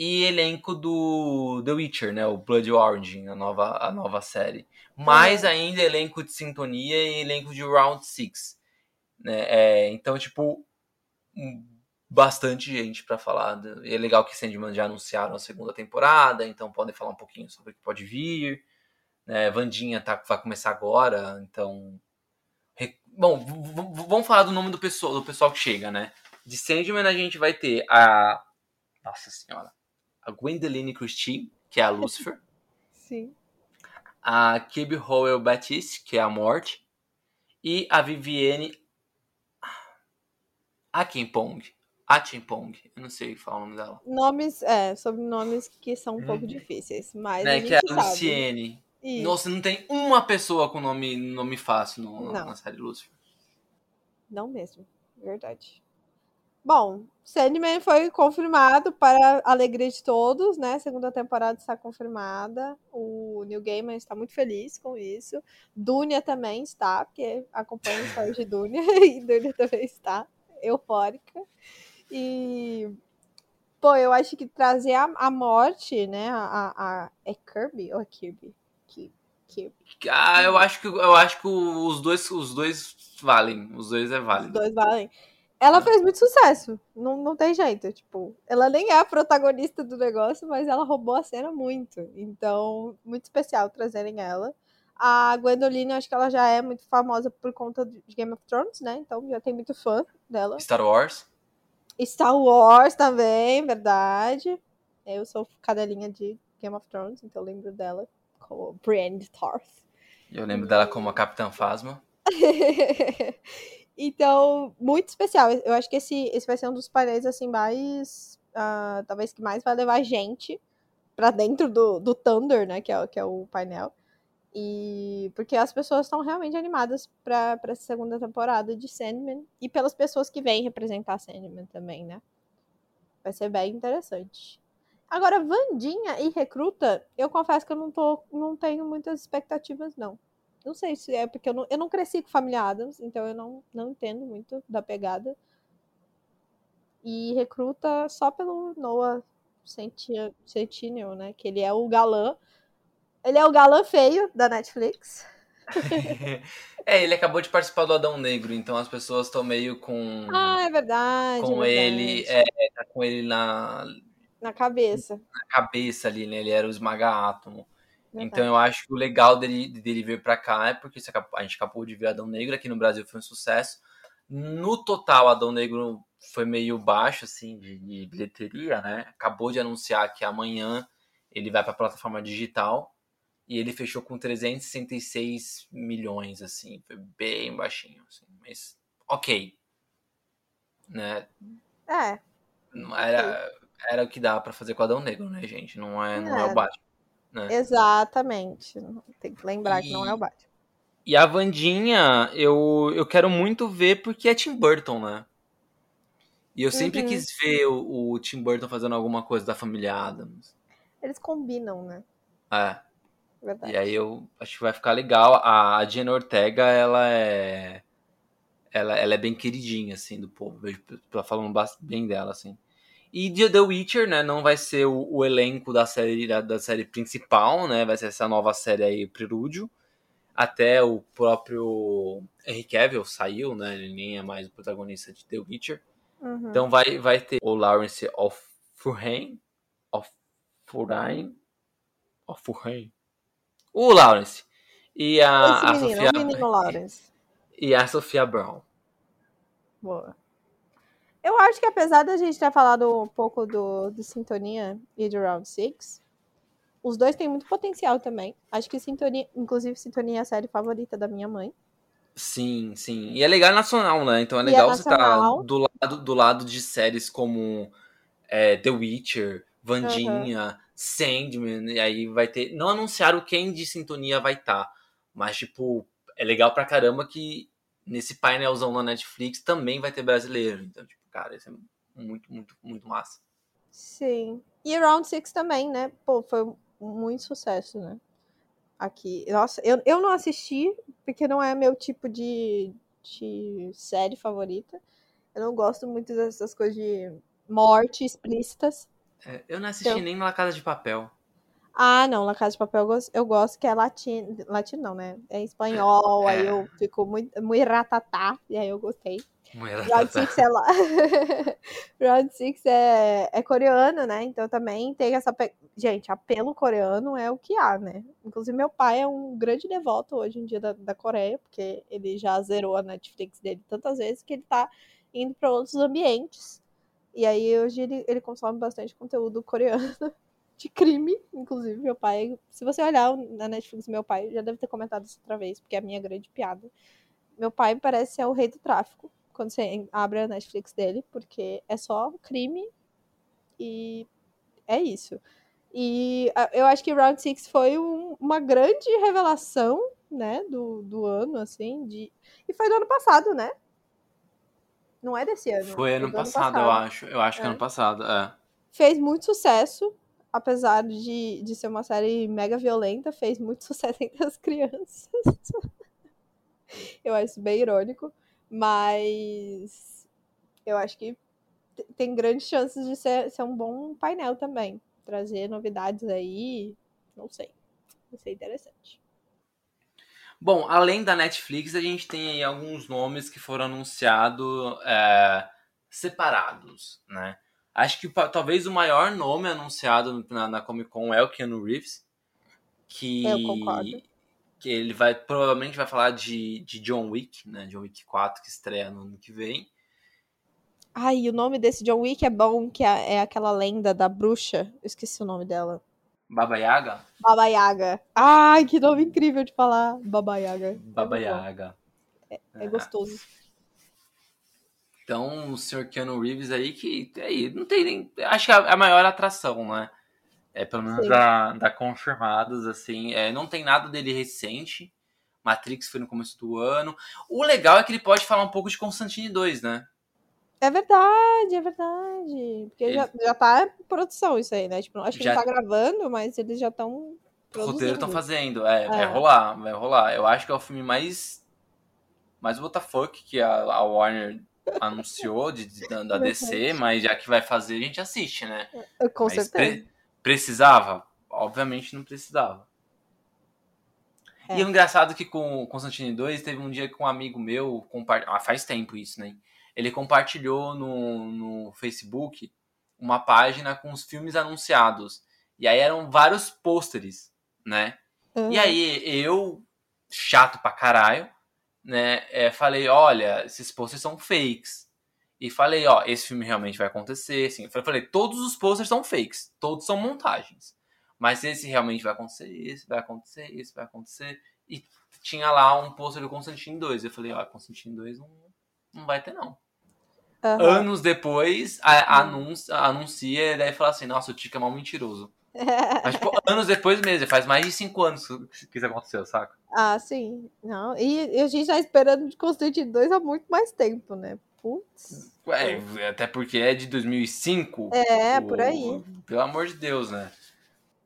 E elenco do The Witcher, né? O Blood Orange, a nova, a nova série. Mais ainda elenco de Sintonia e elenco de Round Six né? É, então, tipo, bastante gente pra falar. E é legal que Sandman já anunciaram a segunda temporada, então podem falar um pouquinho sobre o que pode vir. Né? Vandinha tá, vai começar agora, então. Bom, vamos falar do nome do pessoal, do pessoal que chega, né? De Sandman a gente vai ter a. Nossa senhora. A Gwendoline Christie, que é a Lucifer. (laughs) Sim. a Kibi Howell Batiste, que é a Morte, e a Vivienne Akinpong. Achimpong, eu não sei falar o nome dela. Nomes, é, sobrenomes que são um pouco Uhum. difíceis, mas a Né, gente que é a. Luciene. Isso. Nossa, não tem uma pessoa com nome, nome fácil no, Não. na série Lucifer. Não mesmo, verdade. Bom, Sandman foi confirmado para a alegria de todos, né? Segunda temporada está confirmada. O Neil Gaiman está muito feliz com isso. Dunia também está, porque acompanha a história de Dunia (laughs) e Dunia também está eufórica. E pô, eu acho que trazer a, a morte, né? A, a, é Kirby ou é Kirby? Ki- Kirby. Ah, eu acho que eu acho que os dois os dois valem, os dois é Os válido. dois valem. Ela fez muito sucesso. Não, não tem jeito. Tipo, ela nem é a protagonista do negócio, mas ela roubou a cena muito. Então, muito especial trazerem ela. A Gwendoline, acho que ela já é muito famosa por conta de Game of Thrones, né? Então já tem muito fã dela. Star Wars. Star Wars também, verdade. Eu sou cadelinha de Game of Thrones, então eu lembro dela como Brienne de Tarth. Eu lembro dela como a Capitã Phasma. (laughs) então, muito especial. Eu acho que esse, esse vai ser um dos painéis assim mais. ah, talvez que mais vai levar gente pra dentro do, do Thunder, né? Que é, que é o painel. E porque as pessoas estão realmente animadas pra essa segunda temporada de Sandman. E pelas pessoas que vêm representar Sandman também, né? Vai ser bem interessante. Agora, Vandinha e Recruta, eu confesso que eu não, tô, não tenho muitas expectativas, não. Não sei se é porque eu não, eu não cresci com Família Adams, então eu não, não entendo muito da pegada. E recruta só pelo Noah Centineo, né? Que ele é o galã. Ele é o galã feio da Netflix. (laughs) é, ele acabou de participar do Adão Negro, então as pessoas estão meio com. Ah, é verdade. Com é ele. verdade. É, tá com ele na, Na cabeça. na cabeça ali, né? Ele era o esmaga-átomo. Então eu acho que o legal dele, dele vir pra cá é porque a gente acabou de ver Adão Negro, aqui no Brasil foi um sucesso. No total, Adão Negro foi meio baixo, assim, de, de bilheteria, né? Acabou de anunciar que amanhã ele vai pra plataforma digital e ele fechou com 366 milhões, assim, foi bem baixinho, assim, mas ok. Né? É, Não Era, era o que dava pra fazer com Adão Negro, né, gente? Não é, não é o É. Batman. Né? exatamente. Tem que lembrar que não é o E- Batman. E a Vandinha, eu, eu quero muito ver porque é Tim Burton, né? E eu sempre Uhum. quis ver o, o Tim Burton fazendo alguma coisa da família Adams. Eles combinam, né? É. Verdade. E aí eu acho que vai ficar legal. A, Jenna Ortega, ela é. Ela, ela é bem queridinha, assim, do povo. Vejo ela falando bem dela, assim. E de The Witcher, né? Não vai ser o, o elenco da série, da, da série principal, né? Vai ser essa nova série aí, Prelúdio. Até o próprio Henry Cavill saiu, né? Ele nem é mais o protagonista de The Witcher. Uhum. Então vai, vai ter o Lawrence of Furheim. Of Furheim. Of Furheim. O Lawrence. E a, Esse a menino, Sofia, o menino Lawrence. e a Sofia Brown. Boa. Eu acho que apesar da gente ter falado um pouco do, do Sintonia e do Round Six, os dois têm muito potencial também. Acho que Sintonia, inclusive Sintonia é a série favorita da minha mãe. Sim, sim. E é legal nacional, né? Então é é legal você estar nacional. do lado, do lado de séries como é, The Witcher, Vandinha, Sandman, e aí vai ter. Não anunciaram quem de sintonia vai estar. mas, tipo, é legal pra caramba que nesse painelzão na Netflix também vai ter brasileiro. Então, tipo, cara, isso é muito, muito, muito massa. Sim. E Round Six também, né? Pô, foi muito sucesso, né? Aqui. Nossa, eu, eu não assisti, porque não é meu tipo de, de série favorita. Eu não gosto muito dessas coisas de morte explícitas. É, eu não assisti Então- nem La Casa de Papel. Ah, não, La Casa de Papel eu gosto, eu gosto que é latino, latino não, né? É espanhol, aí É. eu fico muito, muito ratatá, e aí eu gostei. Round Six é lá. (laughs) Round Six é, é coreano, né? Então também tem essa. pe- Gente, apelo coreano é o que há, né? Inclusive, meu pai é um grande devoto hoje em dia da, da Coreia, porque ele já zerou a Netflix dele tantas vezes que ele tá indo para outros ambientes. E aí hoje ele, ele consome bastante conteúdo coreano (laughs) de crime, inclusive meu pai. Se você olhar na Netflix, meu pai já deve ter comentado isso outra vez, porque é a minha grande piada. Meu pai parece ser o rei do tráfico quando você abre a Netflix dele, porque é só crime e é isso. E ah, eu acho que Round Six foi um- uma grande revelação, né, do, do ano, assim, de... E foi do ano passado, né? Não é desse ano. Foi ano do passado, eu acho. Eu acho que É. ano passado, é. Fez muito sucesso, apesar de, de ser uma série mega violenta, fez muito (laughs) sucesso entre as crianças. eu acho bem irônico, mas eu acho que tem grandes chances de ser, ser um bom painel também. Trazer novidades aí, não sei. Vai ser interessante. Bom, além da Netflix, a gente tem aí alguns nomes que foram anunciados é, separados, né? Acho que talvez o maior nome anunciado na, na Comic Con é o Keanu Reeves, que Eu concordo. que ele vai provavelmente vai falar de, de John Wick, né? John Wick 4 que estreia no ano que vem. Ai, o nome desse John Wick é bom, que é, é aquela lenda da bruxa. Eu esqueci o nome dela. Baba Yaga? Baba Yaga. Ai, que nome incrível de falar. Baba Yaga. Baba é. Yaga. é gostoso. Então, o Sr. Keanu Reeves aí, que aí, não tem nem. Acho que é a maior atração, né? É, pelo menos da, da confirmados, assim. É, não tem nada dele recente. Matrix foi no começo do ano. O legal é que ele pode falar um pouco de Constantine 2, né? É verdade, é verdade. Porque Ele- já, já tá em produção isso aí, né? Tipo, acho que Já- não tá gravando, mas eles já estão roteiro estão fazendo. É, vai É. rolar, vai rolar. Eu acho que é o filme mais. Mais WTF que a, a Warner anunciou de, de- da, da (laughs) DC, mas já que vai fazer, a gente assiste, né? Com Mas certeza. pre- precisava? Obviamente não precisava. É. E o engraçado é que com o Constantine 2 teve um dia que um amigo meu, ah, faz tempo isso, né? Ele compartilhou no, no Facebook uma página com os filmes anunciados. E aí eram vários pôsteres, né? Uhum. E aí eu, chato pra caralho, né, é, falei, olha, esses posters são fakes. E falei, ó, esse filme realmente vai acontecer, assim. Eu falei, todos os posters são fakes, todos são montagens. Mas esse realmente vai acontecer, esse vai acontecer, esse vai acontecer. E tinha lá um pôster do Constantine 2. Eu falei, ó, Constantine 2 não, não vai ter, não. Aham. Anos depois, a, anuncia, anuncia e daí fala assim, nossa, o Tico é mal mentiroso. (laughs) Mas, tipo, anos depois mesmo, faz mais de cinco anos que isso aconteceu, saca? Ah, sim. Não. E, e a gente tá esperando de Constantine 2 há muito mais tempo, né? Putz. Ué, até porque é de 2005. É, o- por aí. Pelo amor de Deus, né?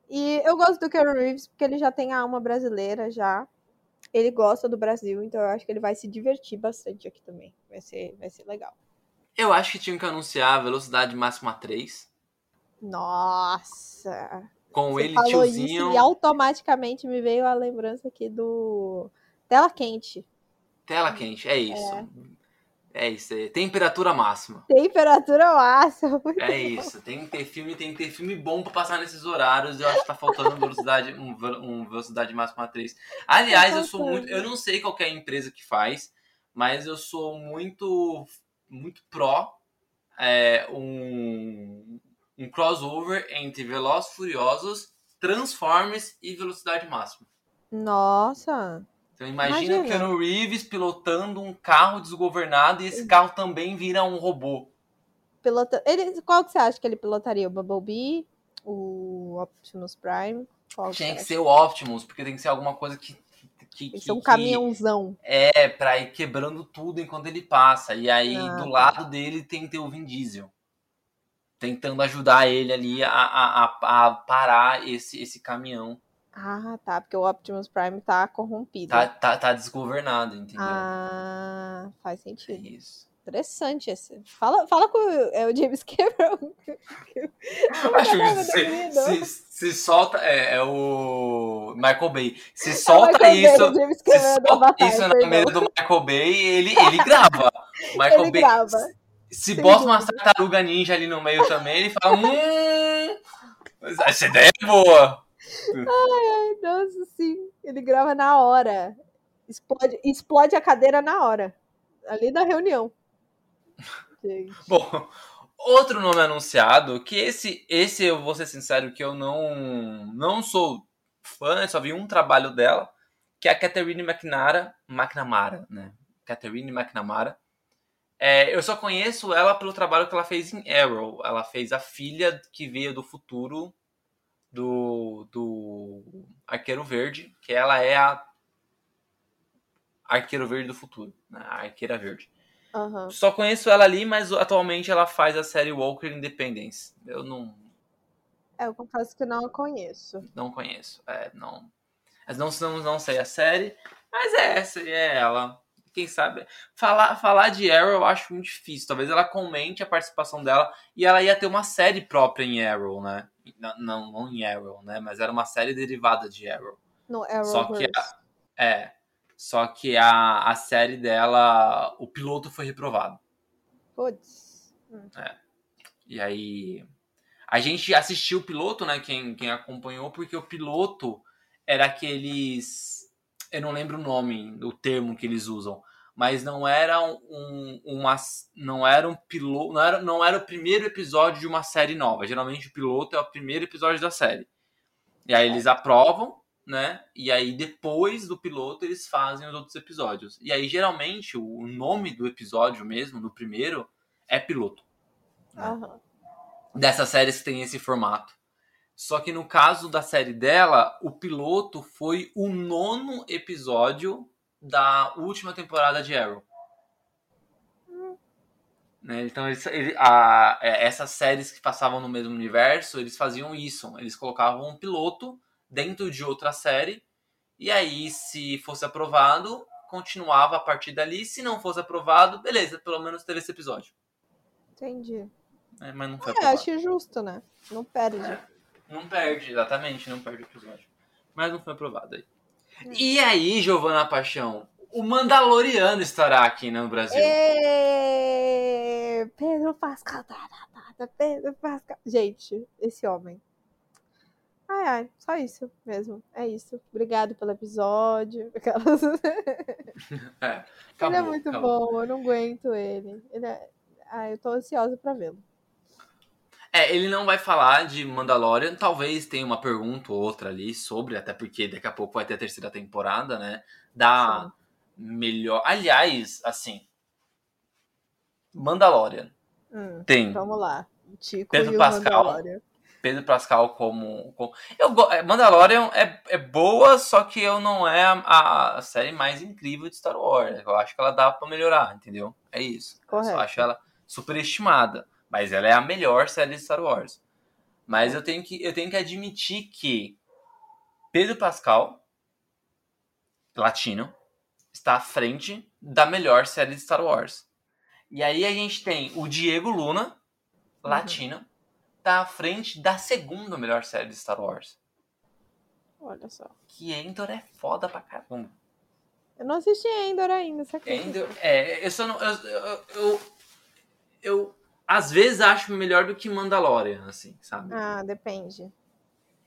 E eu gosto do Keanu Reeves porque ele já tem a alma brasileira já. Ele gosta do Brasil, então eu acho que ele vai se divertir bastante aqui também. Vai ser, vai ser legal. Eu acho que tinham que anunciar a velocidade máxima 3. Nossa! Com Você ele falou tiozinho. isso e automaticamente me veio a lembrança aqui do Tela Quente. Tela quente, é isso. É, isso aí. Temperatura máxima. Temperatura máxima. (laughs) É isso. Tem que ter filme, tem que ter filme bom pra passar nesses horários. Eu acho que tá faltando velocidade, um, um velocidade máxima 3. Aliás, Tá eu sou muito. Eu não sei qual é a empresa que faz, mas eu sou muito. Muito pró é, um, um crossover entre Velozes Furiosos, Transformers e Velocidade Máxima. Nossa! Então imagina, o. Keanu Reeves pilotando um carro desgovernado e esse carro também vira um robô. Pilota... Ele... Qual que você acha que ele pilotaria? O Bumblebee? O Optimus Prime? Qual Tinha que acha? ser o Optimus, porque tem que ser alguma coisa que. que, Tem que que- ser um que- caminhãozão. É, pra ir quebrando tudo enquanto ele passa. E aí, Ah, do tá. lado dele, tem que ter o Vin Diesel. Tentando ajudar ele ali a, a, a, a parar esse, esse caminhão. Ah, tá. Porque o Optimus Prime tá corrompido. Tá, tá, tá desgovernado, entendeu? Ah, faz É sentido. isso. Interessante esse. Fala, fala com o, é o James Cameron. (laughs) Acho é que se, se, se solta. É, é o Michael Bay. Se (laughs) É solta Bay, isso. James Se solta Avatar, isso na mesa do Michael Bay, ele, ele grava. (laughs) Michael Ele Bay. grava. Se bota uma tartaruga ninja ali no meio também, ele fala. Hum. Essa ideia é boa. Ai, nossa, sim. Ele grava na hora. Explode, explode a cadeira na hora. Ali na reunião. Gente. (laughs) Bom, outro nome anunciado, que esse, esse eu vou ser sincero que eu não, não sou fã, eu só vi um trabalho dela, que é a Catherine McNamara, McNamara, né? Catherine McNamara. É, eu só conheço ela pelo trabalho que ela fez em Arrow. Ela fez a filha que veio do futuro do, do Arqueiro Verde, que ela é a Arqueiro Verde do futuro, né? a Arqueira Verde. Aham. Só conheço ela ali, mas atualmente ela faz a série Walker Independence. Eu não, É, eu confesso que não a conheço. não conheço. É, não. Mas não, não, não sei a série. Mas é essa, e é ela. Quem sabe? Falar, falar de Arrow eu acho muito difícil. Talvez ela comente a participação dela e ela ia ter uma série própria em Arrow, né? Não, não, não em Arrow, né? Mas era uma série derivada de Arrow. No Arrowverse. Só que a, é, só que a, a série dela, o piloto foi reprovado. Putz. E aí. A gente assistiu o piloto, né? Quem, quem acompanhou, porque o piloto era aqueles. Eu não lembro o nome, o termo que eles usam. Mas não era um. Uma, não era um piloto. Não era, não era o primeiro episódio de uma série nova. Geralmente o piloto é o primeiro episódio da série. E aí eles aprovam, né? E aí depois do piloto eles fazem os outros episódios. E aí geralmente o nome do episódio mesmo, do primeiro, é piloto Aham. dessas séries que tem esse formato. Só que no caso da série dela, o piloto foi o nono episódio da última temporada de Arrow. Né, Então, eles- ele- a- é, essas séries que passavam no mesmo universo, eles faziam isso. Eles colocavam um piloto dentro de outra série. E aí, se fosse aprovado, continuava a partir dali. Se não fosse aprovado, beleza, pelo menos teve esse episódio. Entendi. É, mas não foi É, aprovado. acho justo, né? Não perde. Não perde, exatamente, não perde o episódio. Mas não foi aprovado aí. É. E aí, Giovana Paixão, o Mandaloriano estará aqui no Brasil. Pedro Pascal, tá, tá, tá, tá, Pedro Pascal. Gente, esse homem. Ai, ai, só isso mesmo. É isso. Obrigado pelo episódio. Aquelas- (laughs) É, ele acabou, é muito acabou. bom, eu não aguento ele. Ele é. Ai, eu tô ansiosa pra vê-lo. É, ele não vai falar de Mandalorian, talvez tenha uma pergunta ou outra ali sobre, até porque daqui a pouco vai ter a terceira temporada, né? Da melhor. Aliás, assim. Mandalorian. Hum, Tem vamos lá. Tico Pedro Pascal. Pedro Pascal como. como... Eu, é, Mandalorian é, é boa, só que eu não é a, a série mais incrível de Star Wars. Eu acho que ela dá pra melhorar, entendeu? É isso. Eu Correto. só acho ela superestimada. Mas ela é a melhor série de Star Wars. Mas eu tenho que, eu tenho que admitir que Pedro Pascal, latino, está à frente da melhor série de Star Wars. E aí a gente tem o Diego Luna, latino, tá à frente da segunda melhor série de Star Wars. Olha só. Que Endor é foda pra caramba. Eu não assisti Endor ainda, você acredita? Endor, é, eu só não. Eu, eu, eu, eu, às vezes acho melhor do que Mandalorian, assim, sabe? Ah, depende.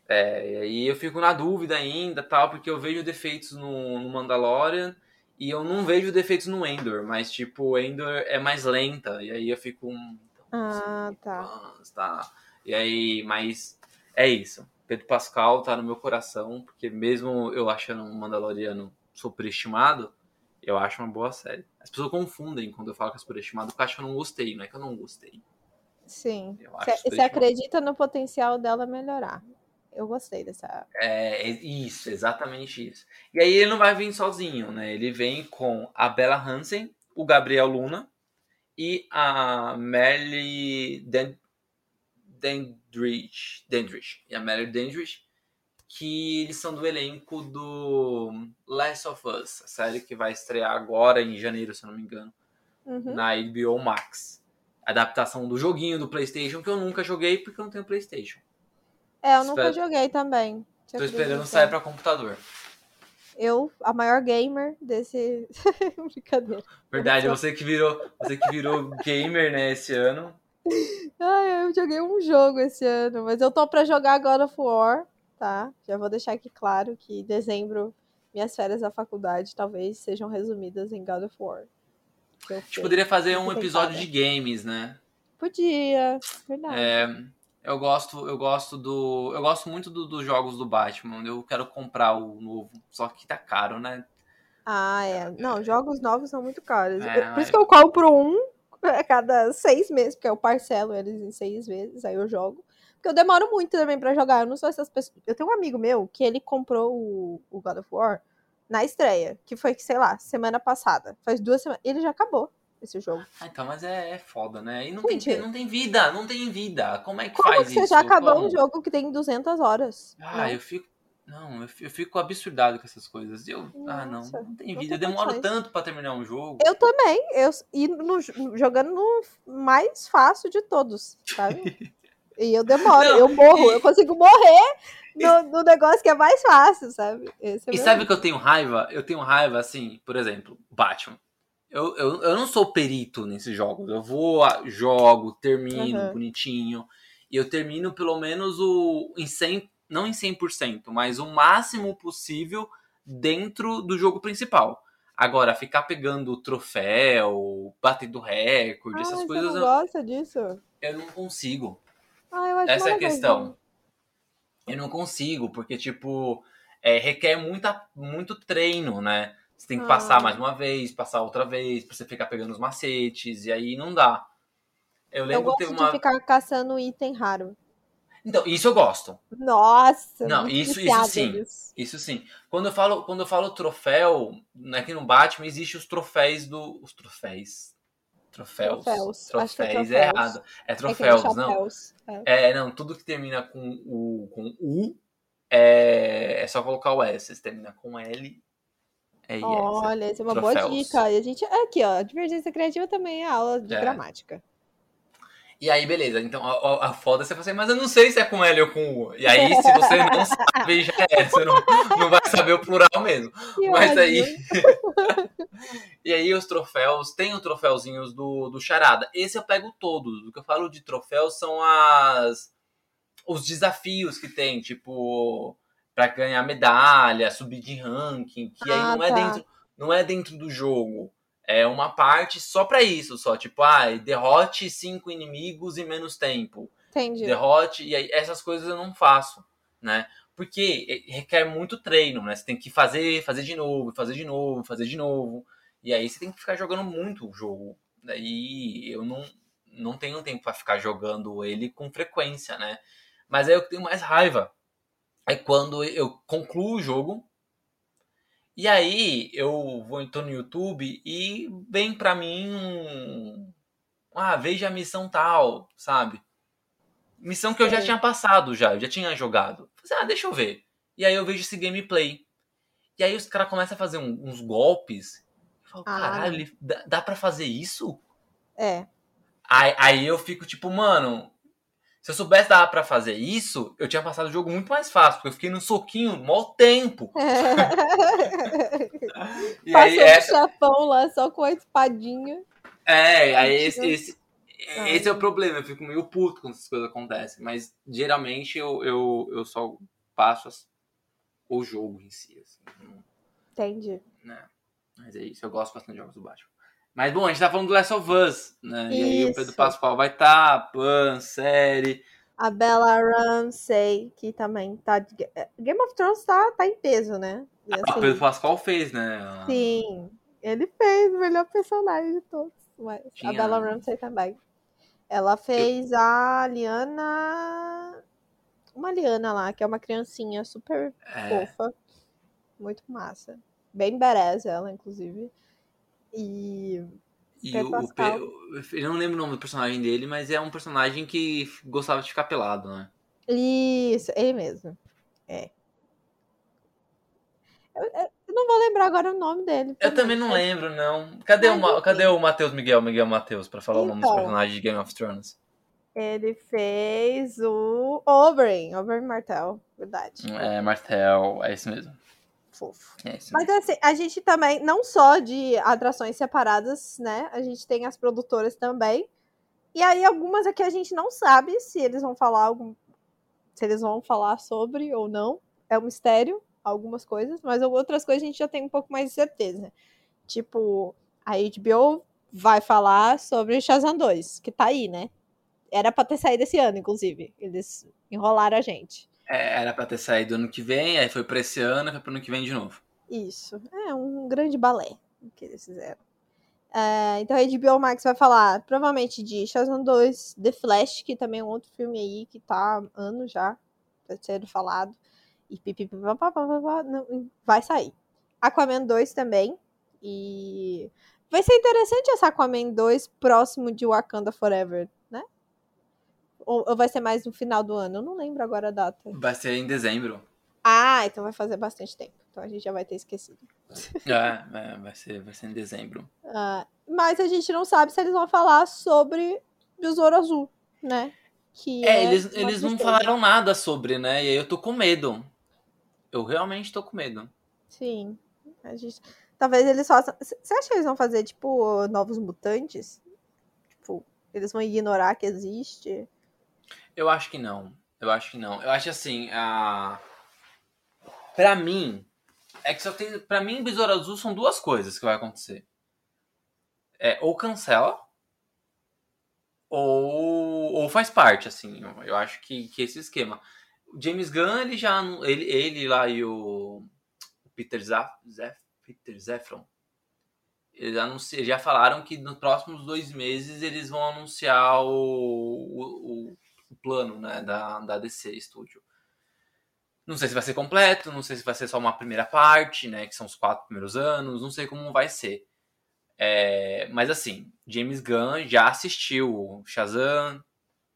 É, e aí eu fico na dúvida ainda, tal, porque eu vejo defeitos no, no Mandalorian e eu não vejo defeitos no Endor, mas tipo, o Endor é mais lenta, e aí eu fico. hum, Ah, tá. fãs, tá. E aí, mas é isso. Pedro Pascal tá no meu coração, porque mesmo eu achando um Mandaloriano superestimado, eu acho uma boa série. As pessoas confundem quando eu falo que é superestimado, porque acham que eu não gostei, não é que eu não gostei. Sim. Acho Você acredita no potencial dela melhorar. Eu gostei dessa. É, é isso, exatamente isso. E aí ele não vai vir sozinho, né? Ele vem com a Bella Hansen, o Gabriel Luna e a Melly Den Dendrich, Dendrich. E a Melly Dendrich, que eles são do elenco do Last of Us, a série que vai estrear agora em janeiro, se eu não me engano, Uhum. na HBO Max. Adaptação do joguinho do PlayStation que eu nunca joguei porque eu não tenho PlayStation. É, eu nunca Espero- joguei também. Tô esperando sair pra computador. Eu, a maior gamer desse. (laughs) Brincadeira. Verdade, você que virou, você que virou gamer, né, esse ano. Ai, eu joguei um jogo esse ano, mas eu tô pra jogar God of War, tá? Já vou deixar aqui claro que em dezembro minhas férias da faculdade talvez sejam resumidas em God of War. A gente poderia fazer um episódio de games, né? Podia, verdade. É, eu gosto, eu gosto do, eu gosto muito do- dos jogos do Batman. Eu quero comprar o novo, só que tá caro, né? Ah, é. Não, jogos novos são muito caros. É, Eu- Por mas- isso que eu compro um a cada seis meses, porque eu parcelo eles em seis vezes, aí eu jogo. Porque eu demoro muito também pra jogar. Eu não sou essas pessoas. Eu tenho um amigo meu que ele comprou o, o God of War na estreia, que foi, sei lá, semana passada. Faz duas semanas. Ele já acabou esse jogo. Ah, então, mas é, é foda, né? E não Gente. tem, não tem vida, não tem vida. Como é que Como faz você isso? já acabou Como? um jogo que tem 200 horas? Ah, Não. eu fico. Não, eu fico, absurdado com essas coisas. Eu, ah, não, Nossa, não tem vida. Eu demoro condições. tanto pra terminar um jogo. Eu também. Eu, e no- jogando no mais fácil de todos, sabe? (laughs) E eu demoro, Não, eu morro, e- eu consigo morrer no, no negócio que é mais fácil, sabe? É E meu- sabe o que eu tenho raiva? Eu tenho raiva, assim, por exemplo, Batman. Eu, eu, eu não sou perito nesses jogos. Eu vou, jogo, termino Uhum. bonitinho. E eu termino pelo menos o em 100, não em 100%, mas o máximo possível dentro do jogo principal. Agora, ficar pegando troféu, batendo recorde, Ah, essas você coisas não eu, gosta disso? eu não consigo. Ah, eu Essa é a questão. Eu não consigo, porque, tipo, é, requer muita, muito treino, né? Você tem que Ah. passar mais uma vez, passar outra vez, pra você ficar pegando os macetes, e aí não dá. Eu Eu lembro gosto que teve de uma. ficar caçando item raro. Então, isso eu gosto. Nossa, Não, isso- isso sim. Isso sim. Quando eu falo, quando eu falo troféu, aqui no Batman existe os troféus do. Os troféus. Troféus. Troféus. Acho que é Troféus é troféus. errado. É É troféus, não. É. É, não, tudo que termina com o com U é, é só colocar o S. Termina com L. É IS. Olha, essa é uma boa Troféus. dica. E a gente, aqui, ó, divergência criativa também é aula de É. gramática. E aí, beleza. Então, a, a, a foda você fala assim, mas eu não sei se é com L ou com U. E aí, se você (laughs) não sabe, já é. Você não, não vai saber o plural mesmo. Que Mas ódio. aí. (laughs) e aí, os troféus, tem os troféuzinhos do, do Charada. Esse eu pego todos. O que eu falo de troféus são as. Os desafios que tem, tipo. Pra ganhar medalha, subir de ranking, que aí Ah, não é, tá. dentro, não é dentro do jogo. É uma parte só pra isso, só. Tipo, ah, derrote cinco inimigos em menos tempo Entendi. derrote, e aí essas coisas eu não faço, né? Porque requer muito treino, né? Você tem que fazer, fazer de novo, fazer de novo, fazer de novo. E aí você tem que ficar jogando muito o jogo. Daí eu não, não tenho tempo pra ficar jogando ele com frequência, né? Mas aí eu tenho mais raiva. É quando eu concluo o jogo. E aí eu vou então no YouTube e vem pra mim um. Ah, veja a missão tal, sabe? Missão que eu já tinha passado já, eu já tinha jogado. Falei, ah, deixa eu ver. E aí eu vejo esse gameplay. E aí os caras começam a fazer um- uns golpes. Eu falo, Ah. caralho, dá, dá pra fazer isso? É. Aí, aí eu fico tipo, mano, se eu soubesse dava pra fazer isso, eu tinha passado o jogo muito mais fácil, porque eu fiquei no soquinho mó tempo. (laughs) E Passou aí o essa, chapão lá só com a espadinha. é, aí esse, esse, esse é o problema, eu fico meio puto quando essas coisas acontecem, mas geralmente eu, eu, eu só passo as- o jogo em si, assim, Entendi. né? Mas é isso, eu gosto bastante de jogos do Batman. Mas bom, a gente tá falando do Last of Us, né? E aí o Pedro Isso. Pascoal vai estar, tá, Pan, série. A Bella Ramsey, que também tá. de... Game of Thrones tá, tá em peso, né? E, Ah, o assim, Pedro Pascoal fez, né? Sim, ele fez o melhor personagem de todos. Mas Tinha- a Bella Ramsey também. Ela fez a Liana. Uma Liana lá, que é uma criancinha super É, fofa. Muito massa. Bem badass ela, inclusive. E. e Pedro o, o. Pe- eu não lembro o nome do personagem dele, mas é um personagem que gostava de ficar pelado, né? Isso, ele mesmo. É. Eu, eu- não vou lembrar agora o nome dele. Eu também não lembro, não. Cadê, Mas o, cadê o Matheus Miguel, Miguel Matheus, pra falar o nome dos Então. personagens de Game of Thrones? Ele fez o Oberyn, Oberyn Martell, verdade. É, Martel, é isso mesmo. Fofo. É Mas assim, a gente também, não só de atrações separadas, né? A gente tem as produtoras também. E aí, algumas aqui a gente não sabe se eles vão falar algum. Se eles vão falar sobre ou não. É um mistério, algumas coisas, mas outras coisas a gente já tem um pouco mais de certeza. Tipo, a HBO vai falar sobre Shazam 2, que tá aí, né? Era pra ter saído esse ano, inclusive. Eles enrolaram a gente. É, era pra ter saído ano que vem, aí foi pra esse ano, foi pro ano que vem de novo. Isso. É um grande balé que eles fizeram. É, então a HBO Max vai falar provavelmente de Shazam 2, The Flash, que também é um outro filme aí que tá há anos já pra ser falado. E vai sair. Aquaman 2 também. E vai ser interessante essa Aquaman 2 próximo de Wakanda Forever? Ou, vai ser mais no final do ano? Eu não lembro agora a data. Vai ser em dezembro. Ah, então vai fazer bastante tempo. Então a gente já vai ter esquecido. (laughs) É, é, vai, ser, vai ser em dezembro. Ah, mas a gente não sabe se eles vão falar sobre Besouro Azul, né? Que É, eles, uma eles não falaram nada sobre, né? E aí eu tô com medo. Eu realmente tô com medo. Sim. A gente... Talvez eles façam. Você acha que eles vão fazer, tipo, novos mutantes? Tipo, eles vão ignorar que existe? Eu acho que não. Eu acho que não. Eu acho assim, a. Pra mim, é que só tem. Pra mim, Besouro Azul são duas coisas que vai acontecer. É, ou cancela, ou, ou faz parte, assim. Eu, eu acho que, que esse esquema. O James Gunn, ele já. Ele, ele lá e o Peter, Zaf, Peter Zefron. Eles anunci- já falaram que nos próximos dois meses eles vão anunciar o, o- o plano né, da, da DC Studio. Não sei se vai ser completo, não sei se vai ser só uma primeira parte, né? Que são os quatro primeiros anos, não sei como vai ser. É, mas assim, James Gunn já assistiu Shazam,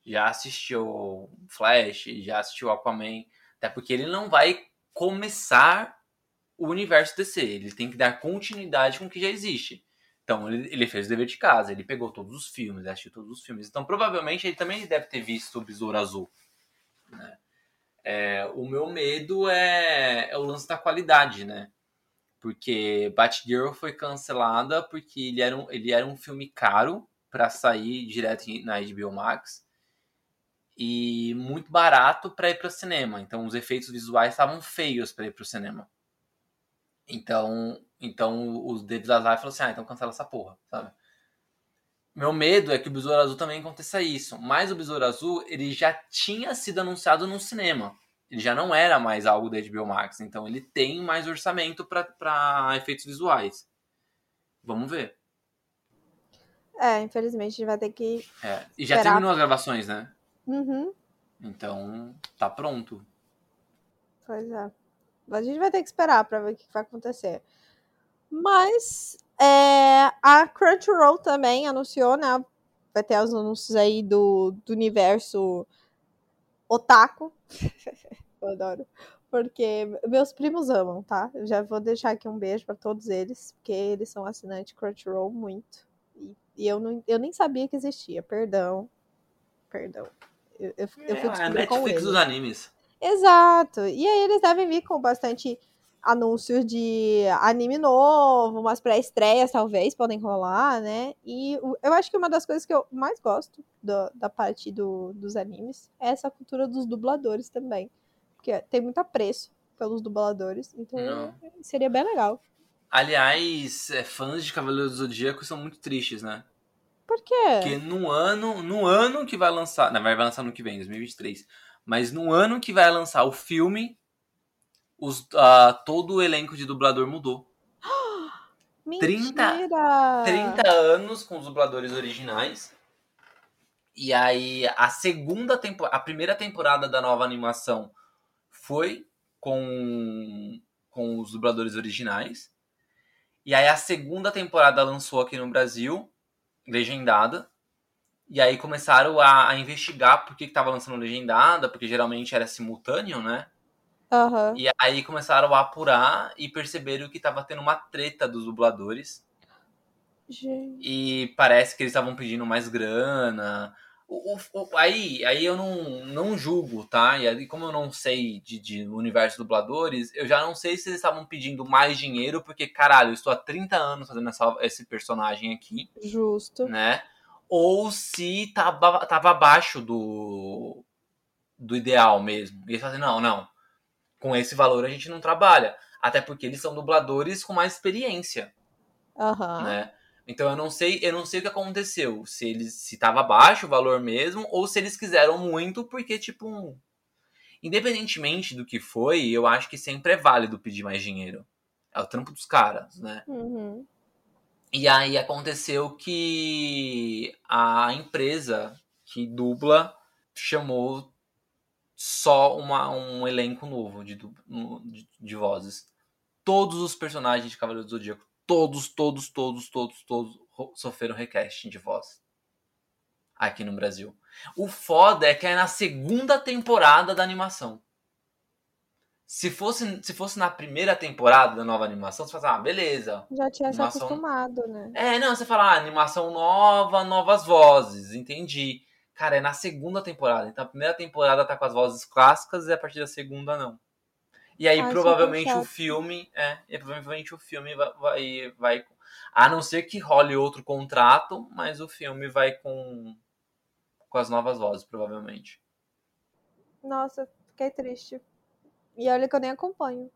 já assistiu Flash, já assistiu Aquaman. Até porque ele não vai começar o universo DC. Ele tem que dar continuidade com o que já existe. Então, ele, ele fez o dever de casa, ele pegou todos os filmes, assistiu todos os filmes. Então, provavelmente, ele também deve ter visto o Besouro Azul. Né? É, o meu medo é, é o lance da qualidade, né? Porque Batgirl foi cancelada porque ele era um, ele era um filme caro para sair direto na HBO Max e muito barato para ir para o cinema. Então os efeitos visuais estavam feios para ir para o cinema. Então, então os David Lazar falou assim: "Ah, então cancela essa porra", sabe? Meu medo é que o Besouro Azul também aconteça isso, mas o Besouro Azul ele já tinha sido anunciado no cinema ele já não era mais algo da HBO Max, então ele tem mais orçamento para efeitos visuais. Vamos ver. É, infelizmente a gente vai ter que. É. E já terminou as gravações, né? Uhum. Então, tá pronto. Pois é. A gente vai ter que esperar para ver o que vai acontecer. Mas é, a Crunchyroll também anunciou, né? Vai ter os anúncios aí do, do universo otaku. (laughs) eu adoro. Porque meus primos amam, tá? Eu já vou deixar aqui um beijo para todos eles, porque eles são assinantes Crunchyroll muito. E, e, eu, não, eu nem sabia que existia. Perdão. Perdão. Eu, eu, eu fui é, a Netflix dos animes. Exato. E aí eles devem vir com bastante anúncios de anime novo, umas pré-estreias talvez podem rolar, né? E eu acho que uma das coisas que eu mais gosto do, da parte do, dos animes é essa cultura dos dubladores também. Porque tem muito apreço pelos dubladores, então Não. seria bem legal. Aliás, é, fãs de Cavaleiro do Zodíaco são muito tristes, né? Por quê? Porque no ano, no ano que vai lançar, não, vai lançar no que vem, 2023, mas no ano que vai lançar o filme, os, uh, todo o elenco de dublador mudou. (gasps) Mentira! 30, 30 anos com os dubladores originais. E aí, a segunda temporada, a primeira temporada da nova animação foi com, com os dubladores originais. E aí a segunda temporada lançou aqui no Brasil, legendada. E aí começaram a, a investigar por que estava lançando legendada, porque geralmente era simultâneo, né? Uhum. E aí começaram a apurar e perceberam que estava tendo uma treta dos dubladores. Gente. E parece que eles estavam pedindo mais grana. O, o, aí, aí eu não, não julgo, tá? E aí, como eu não sei de, de universo dubladores, eu já não sei se eles estavam pedindo mais dinheiro, porque, caralho, eu estou há 30 anos fazendo essa, esse personagem aqui. Justo. Né? Ou se tava, tava abaixo do, do ideal mesmo. E eles falam assim, não, não. Com esse valor a gente não trabalha. Até porque eles são dubladores com mais experiência. Uhum. Né? Então eu não sei, eu não sei o que aconteceu, se eles se tava baixo o valor mesmo ou se eles quiseram muito porque tipo independentemente do que foi, eu acho que sempre é válido pedir mais dinheiro. É o trampo dos caras, né? Uhum. E aí aconteceu que a empresa que dubla chamou só uma, um elenco novo de, de, de vozes. Todos os personagens de Cavaleiro do Zodíaco todos, todos, todos, todos, todos sofreram recasting de voz aqui no Brasil. O foda é que é na segunda temporada da animação. Se fosse, se fosse na primeira temporada da nova animação, você fala, ah, beleza. Já tinha animação... se acostumado, né? É, não, você fala, ah, animação nova, novas vozes, entendi. Cara, é na segunda temporada. Então a primeira temporada tá com as vozes clássicas e a partir da segunda não. E aí, Ai, provavelmente, o filme. É, e provavelmente o filme vai, vai, vai. A não ser que role outro contrato, mas o filme vai com. Com as novas vozes, provavelmente. Nossa, fiquei triste. E olha que eu nem acompanho.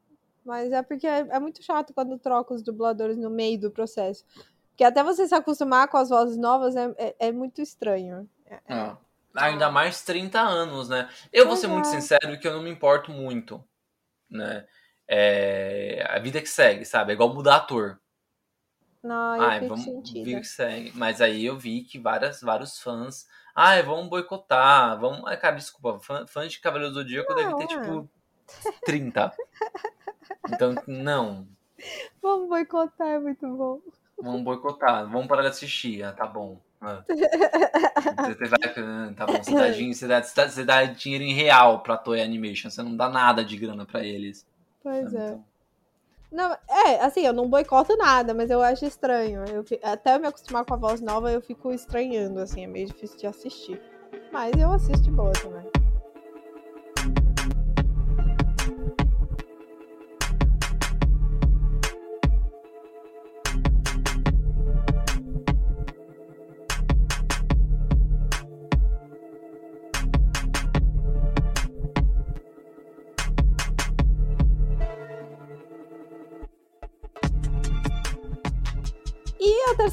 Mas é porque é, é muito chato quando troca os dubladores no meio do processo. Porque até você se acostumar com as vozes novas é, é, é muito estranho. É, é. Ah, ainda mais 30 anos, né? Eu vou ser muito sincero que eu não me importo muito né? É, a vida que segue, sabe? É igual mudar ator. Não, Ai, vamos sentido. ver que segue. Mas aí eu vi que várias, vários fãs. Ai, vamos boicotar. Vamos. Ai, cara, desculpa. Fã, fãs de Cavaleiro do Zodíaco deve ter, tipo, 30. Então, não. Vamos boicotar, é muito bom. Vamos boicotar. Vamos parar de assistir. Ah, tá bom. Ah. Você vai- tá bom, você dá, você, dá, você dá- dinheiro em real pra Toei Animation, você não dá nada de grana pra eles. Pois sabe? é. Então, Não, é, assim, eu não boicoto nada, mas eu acho estranho. Eu até eu me acostumar com a voz nova, eu fico estranhando, assim, é meio difícil de assistir. Mas eu assisto de boa também.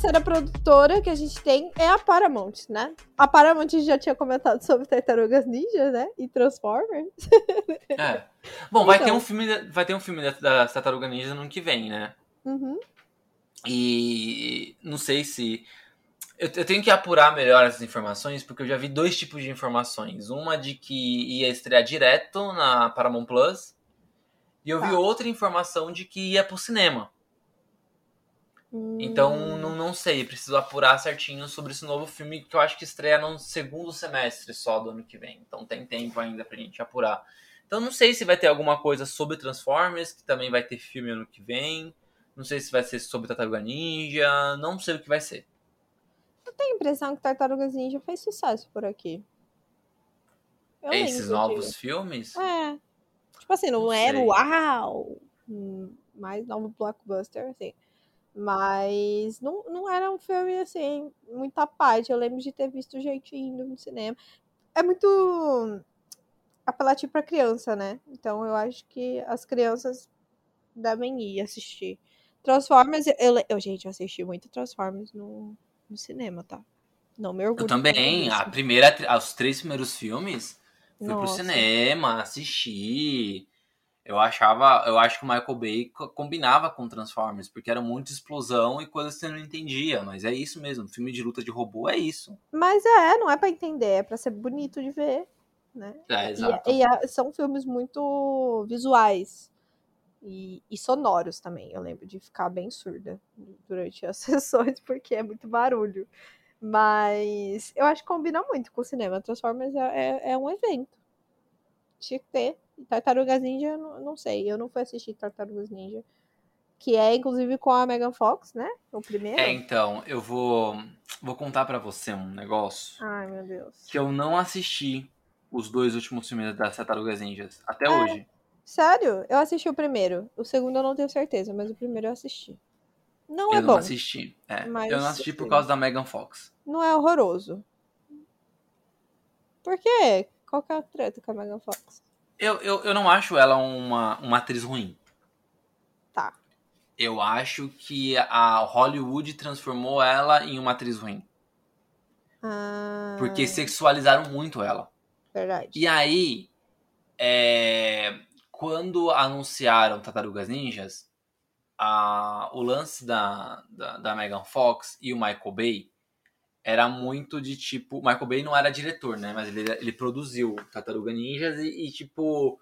Terceira produtora que a gente tem é a Paramount, né? A Paramount já tinha comentado sobre Tartarugas Ninja, né? E Transformers. É. Bom, vai ter Então. um filme, vai ter um filme da, Tartaruga Ninja no ano que vem, né? Uhum. E não sei se. Eu, eu tenho que apurar melhor essas informações, porque eu já vi dois tipos de informações. Uma de que ia estrear direto na Paramount Plus, e eu vi Tá. outra informação de que ia pro cinema. Então, não, sei, preciso apurar certinho sobre esse novo filme que eu acho que estreia no segundo semestre só do ano que vem. Então tem tempo ainda pra gente apurar. Então não sei se vai ter alguma coisa sobre Transformers, que também vai ter filme ano que vem. Não sei se vai ser sobre Tartaruga Ninja, não sei o que vai ser. tenho a impressão que Tartarugas Ninja fez sucesso por aqui. Eu Esses novos filmes? É. Tipo assim, não, Não era sei. uau! hum, Mais novo blockbuster, assim. Mas não, não era um filme, assim, muito à parte. Eu lembro de ter visto gente indo no cinema. É muito apelativo pra criança, né? Então eu acho que as crianças devem ir assistir. Transformers, eu, eu gente, eu assisti muito Transformers no, no cinema, tá? Não me orgulho. Eu também. A primeira, os três primeiros filmes, fui pro Nossa. cinema, assisti. Eu achava, eu acho que o Michael Bay co- combinava com Transformers, porque era muita explosão e coisas que você não entendia, mas é isso mesmo, filme de luta de robô é isso. Mas é, não é pra entender, é pra ser bonito de ver, né? É, E- exato. E, a- são filmes muito visuais e, e sonoros também. Eu lembro de ficar bem surda durante as (laughs) sessões, porque é muito barulho. Mas eu acho que combina muito com o cinema. Transformers é, é, é um evento. Tinha que ter. Tartarugas Ninja, eu não, não sei. Eu não fui assistir Tartarugas Ninja. Que é, inclusive, com a Megan Fox, né? O primeiro. É, então, eu vou, vou contar pra você um negócio Ai, meu Deus. que eu não assisti os dois últimos filmes das Tartarugas Ninjas até É. hoje. Sério? Eu assisti o primeiro. O segundo eu não tenho certeza, mas o primeiro eu assisti. Não é eu não bom. assisti. É, Mas- eu não assisti por causa da Megan Fox. Não é horroroso. Por quê? Qual que é a treta com a Megan Fox? Eu, eu, eu não acho ela uma, uma atriz ruim. Tá. Eu acho que a Hollywood transformou ela em uma atriz ruim. Ah, Porque sexualizaram muito ela. Verdade. E aí, é, quando anunciaram Tartarugas Ninjas, a- o lance da, da, da Megan Fox e o Michael Bay era muito de tipo. O Michael Bay não era diretor, né? Mas ele, ele produziu Tartaruga Ninjas e, e, tipo.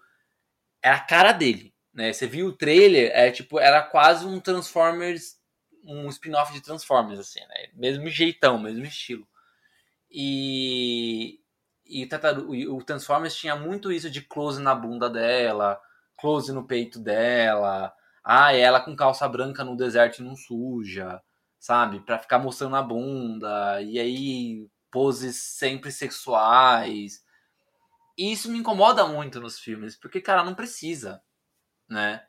Era a cara dele, né? Você viu o trailer, é tipo, era quase um Transformers, um spin-off de Transformers, assim, né? Mesmo jeitão, mesmo estilo. E, e, e o Transformers tinha muito isso de close na bunda dela, close no peito dela. Ah, ela com calça branca no deserto e não suja, sabe? Pra ficar mostrando a bunda. E aí, poses sempre sexuais. E isso me incomoda muito nos filmes, porque, cara, não precisa, né?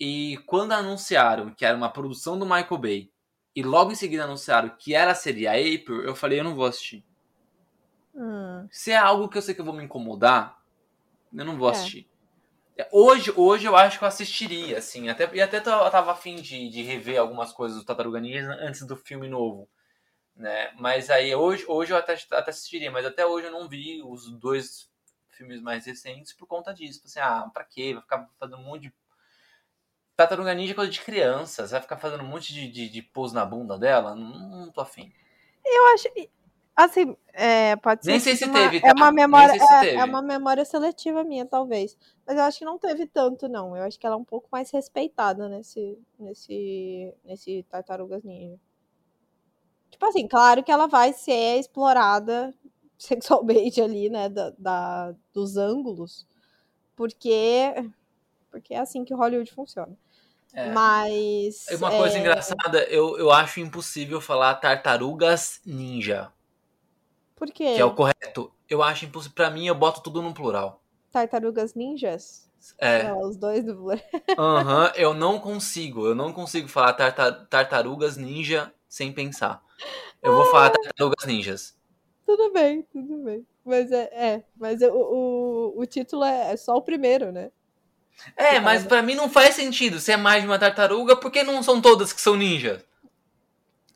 E quando anunciaram que era uma produção do Michael Bay, e logo em seguida anunciaram que era a série a April, eu falei, eu não vou assistir. Hum, Se é algo que eu sei que eu vou me incomodar, eu não vou É. assistir. Hoje, hoje eu acho que eu assistiria, assim. Até, e até eu tava afim de, de rever algumas coisas do Tartaruga Ninja antes do filme novo. Né? Mas aí, hoje, hoje eu até, até assistiria, mas até hoje eu não vi os dois filmes mais recentes por conta disso. Assim, ah, pra quê? Vai ficar fazendo um monte de. Tartaruga Ninja é coisa de criança. Você vai ficar fazendo um monte de, de, de pose na bunda dela? Não, não tô afim. eu acho. Assim, é, pode ser. Nem sei se uma- teve, É tá? uma Nem memória. se é, é uma memória seletiva minha, talvez. Mas eu acho que não teve tanto, não. Eu acho que ela é um pouco mais respeitada nesse. nesse. nesse Tartarugas Ninja. Tipo assim, claro que ela vai ser explorada (laughs) sexualmente ali, né, da, da- dos ângulos, porque, porque é assim que Hollywood funciona. É. Mas. Uma coisa é, engraçada, eu, eu acho impossível falar tartarugas ninja, Por quê? que é o correto. Eu acho impossível. Pra mim, eu boto tudo no plural. Tartarugas ninjas? É. Não, os dois do Blur. Aham, eu não consigo. Eu não consigo falar tarta- tartarugas ninja sem pensar. Eu vou falar tartarugas ninjas. Tudo bem, tudo bem. Mas é, é mas o, o, o título é, é só o primeiro, né? É, mas pra mim não faz sentido. Se é mais de uma tartaruga, por que não são todas que são ninjas?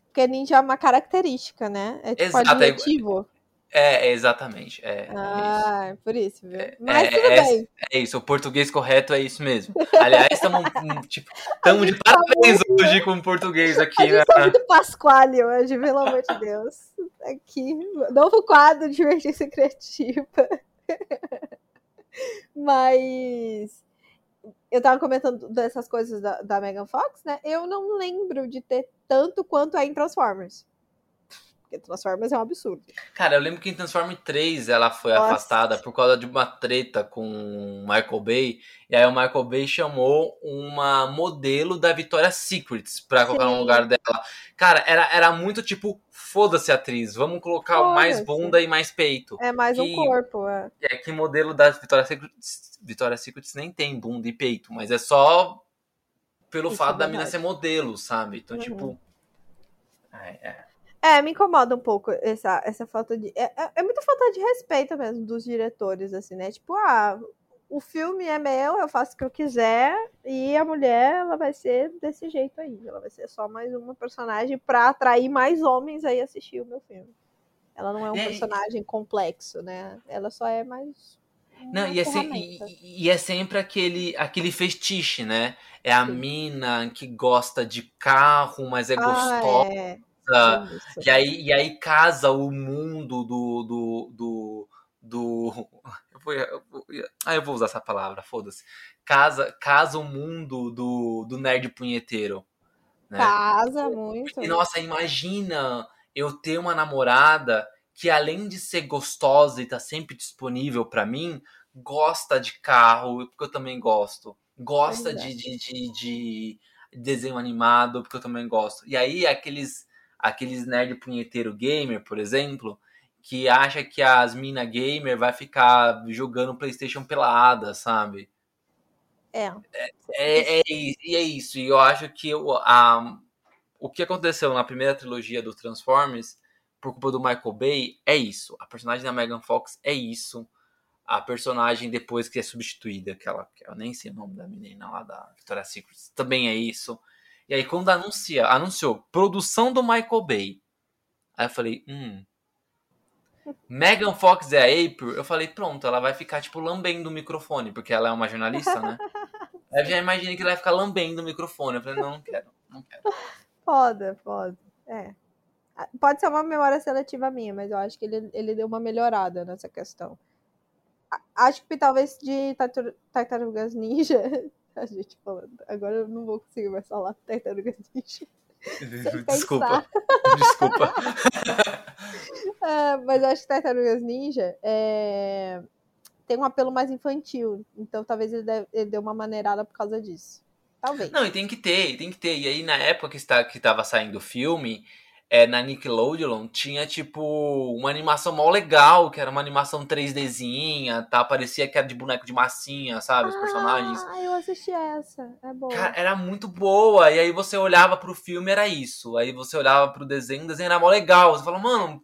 Porque ninja é uma característica, né? É tipo Exato, é adjetivo. É, é exatamente. É, é. Ah, é por isso, viu? Mas é- tudo é- bem. É isso, o português correto é isso mesmo. Aliás, estamos tipo, tamo de parabéns hoje com o português A aqui, né? gente tá muito Pasquale hoje, pelo amor de Deus. Aqui, novo quadro Divergência Criativa. Mas eu tava comentando dessas coisas da, da Megan Fox, né? Eu não lembro de ter tanto quanto é em Transformers. Porque Transformers é um absurdo. Cara, eu lembro que em Transformers 3 ela foi Nossa. afastada por causa de uma treta com o Michael Bay. E aí o Michael Bay chamou uma modelo da Victoria's Secrets pra colocar no lugar dela. Cara, era, era muito tipo, foda-se atriz, vamos colocar mais bunda e mais peito. É mais um Que- corpo. É. É que modelo da Victoria's Secrets, Victoria's Secrets nem tem bunda e peito, mas é só pelo Isso fato é da mina ser modelo, sabe? Então, Uhum. tipo. É, é. É, me incomoda um pouco essa, essa falta de. É, é- é muita falta de respeito mesmo dos diretores, assim, né? Tipo, ah, o filme é meu, eu faço o que eu quiser, e a mulher, ela vai ser desse jeito aí. Ela vai ser só mais uma personagem pra atrair mais homens aí assistir o meu filme. Ela não é um É, personagem complexo, né? Ela só é mais. Não, e é, se- e- e é sempre aquele, aquele fetiche, né? É a Sim. mina que gosta de carro, mas é Ah, gostosa. é. Isso. E aí, e aí casa o mundo do. do, do, do- (laughs) eu vou, eu vou- ah, eu vou usar essa palavra, foda-se. Casa, casa o mundo do, do nerd punheteiro. Né? Casa muito. E, nossa, imagina eu ter uma namorada que, além de ser gostosa e tá sempre disponível pra mim, gosta de carro, porque eu também gosto. Gosta é. de, de, de, de desenho animado, porque eu também gosto. E aí, aqueles, aqueles nerd punheteiro gamer, por exemplo, que acha que as mina gamer vai ficar jogando PlayStation pelada, sabe? É. É, é, e é isso. E eu acho que o, a, o que aconteceu na primeira trilogia do Transformers, por culpa do Michael Bay, é isso. A personagem da Megan Fox é isso. A personagem depois que é substituída, aquela, que eu nem sei o nome da menina lá da Victoria's Secret, também é isso. E aí quando anuncia, anunciou produção do Michael Bay, aí eu falei, hum. Megan Fox é a April, eu falei, pronto, ela vai ficar tipo lambendo o microfone, porque ela é uma jornalista, né? (laughs) Aí eu já imaginei que ele vai ficar lambendo o microfone. Eu falei, não, não quero, não quero. Foda, foda. É. Ah, Pode ser uma memória seletiva minha, mas eu acho que ele, ele deu uma melhorada nessa questão. Acho que talvez de Tartar- Tartarugas Ninja. (laughs) (laughs) A gente falando. Agora eu não vou conseguir mais falar Tartarugas Ninja. Sem Desculpa, (laughs) desculpa. É, (laughs) mas eu acho que Tartarugas Ninja é, tem um apelo mais infantil. Então talvez ele, deve, ele deu uma maneirada por causa disso. Talvez. Não, e tem que ter, tem que ter. E aí, na época que, está, que tava saindo o filme, é, na Nickelodeon, tinha, tipo, uma animação mó legal, que era uma animação 3Dzinha, tá? Parecia que era de boneco de massinha, sabe? Os personagens. Ah, eu assisti essa. É boa. Cara, era muito boa. E aí você olhava pro filme, era isso. Aí você olhava pro desenho, o desenho era mó legal. Você fala, mano,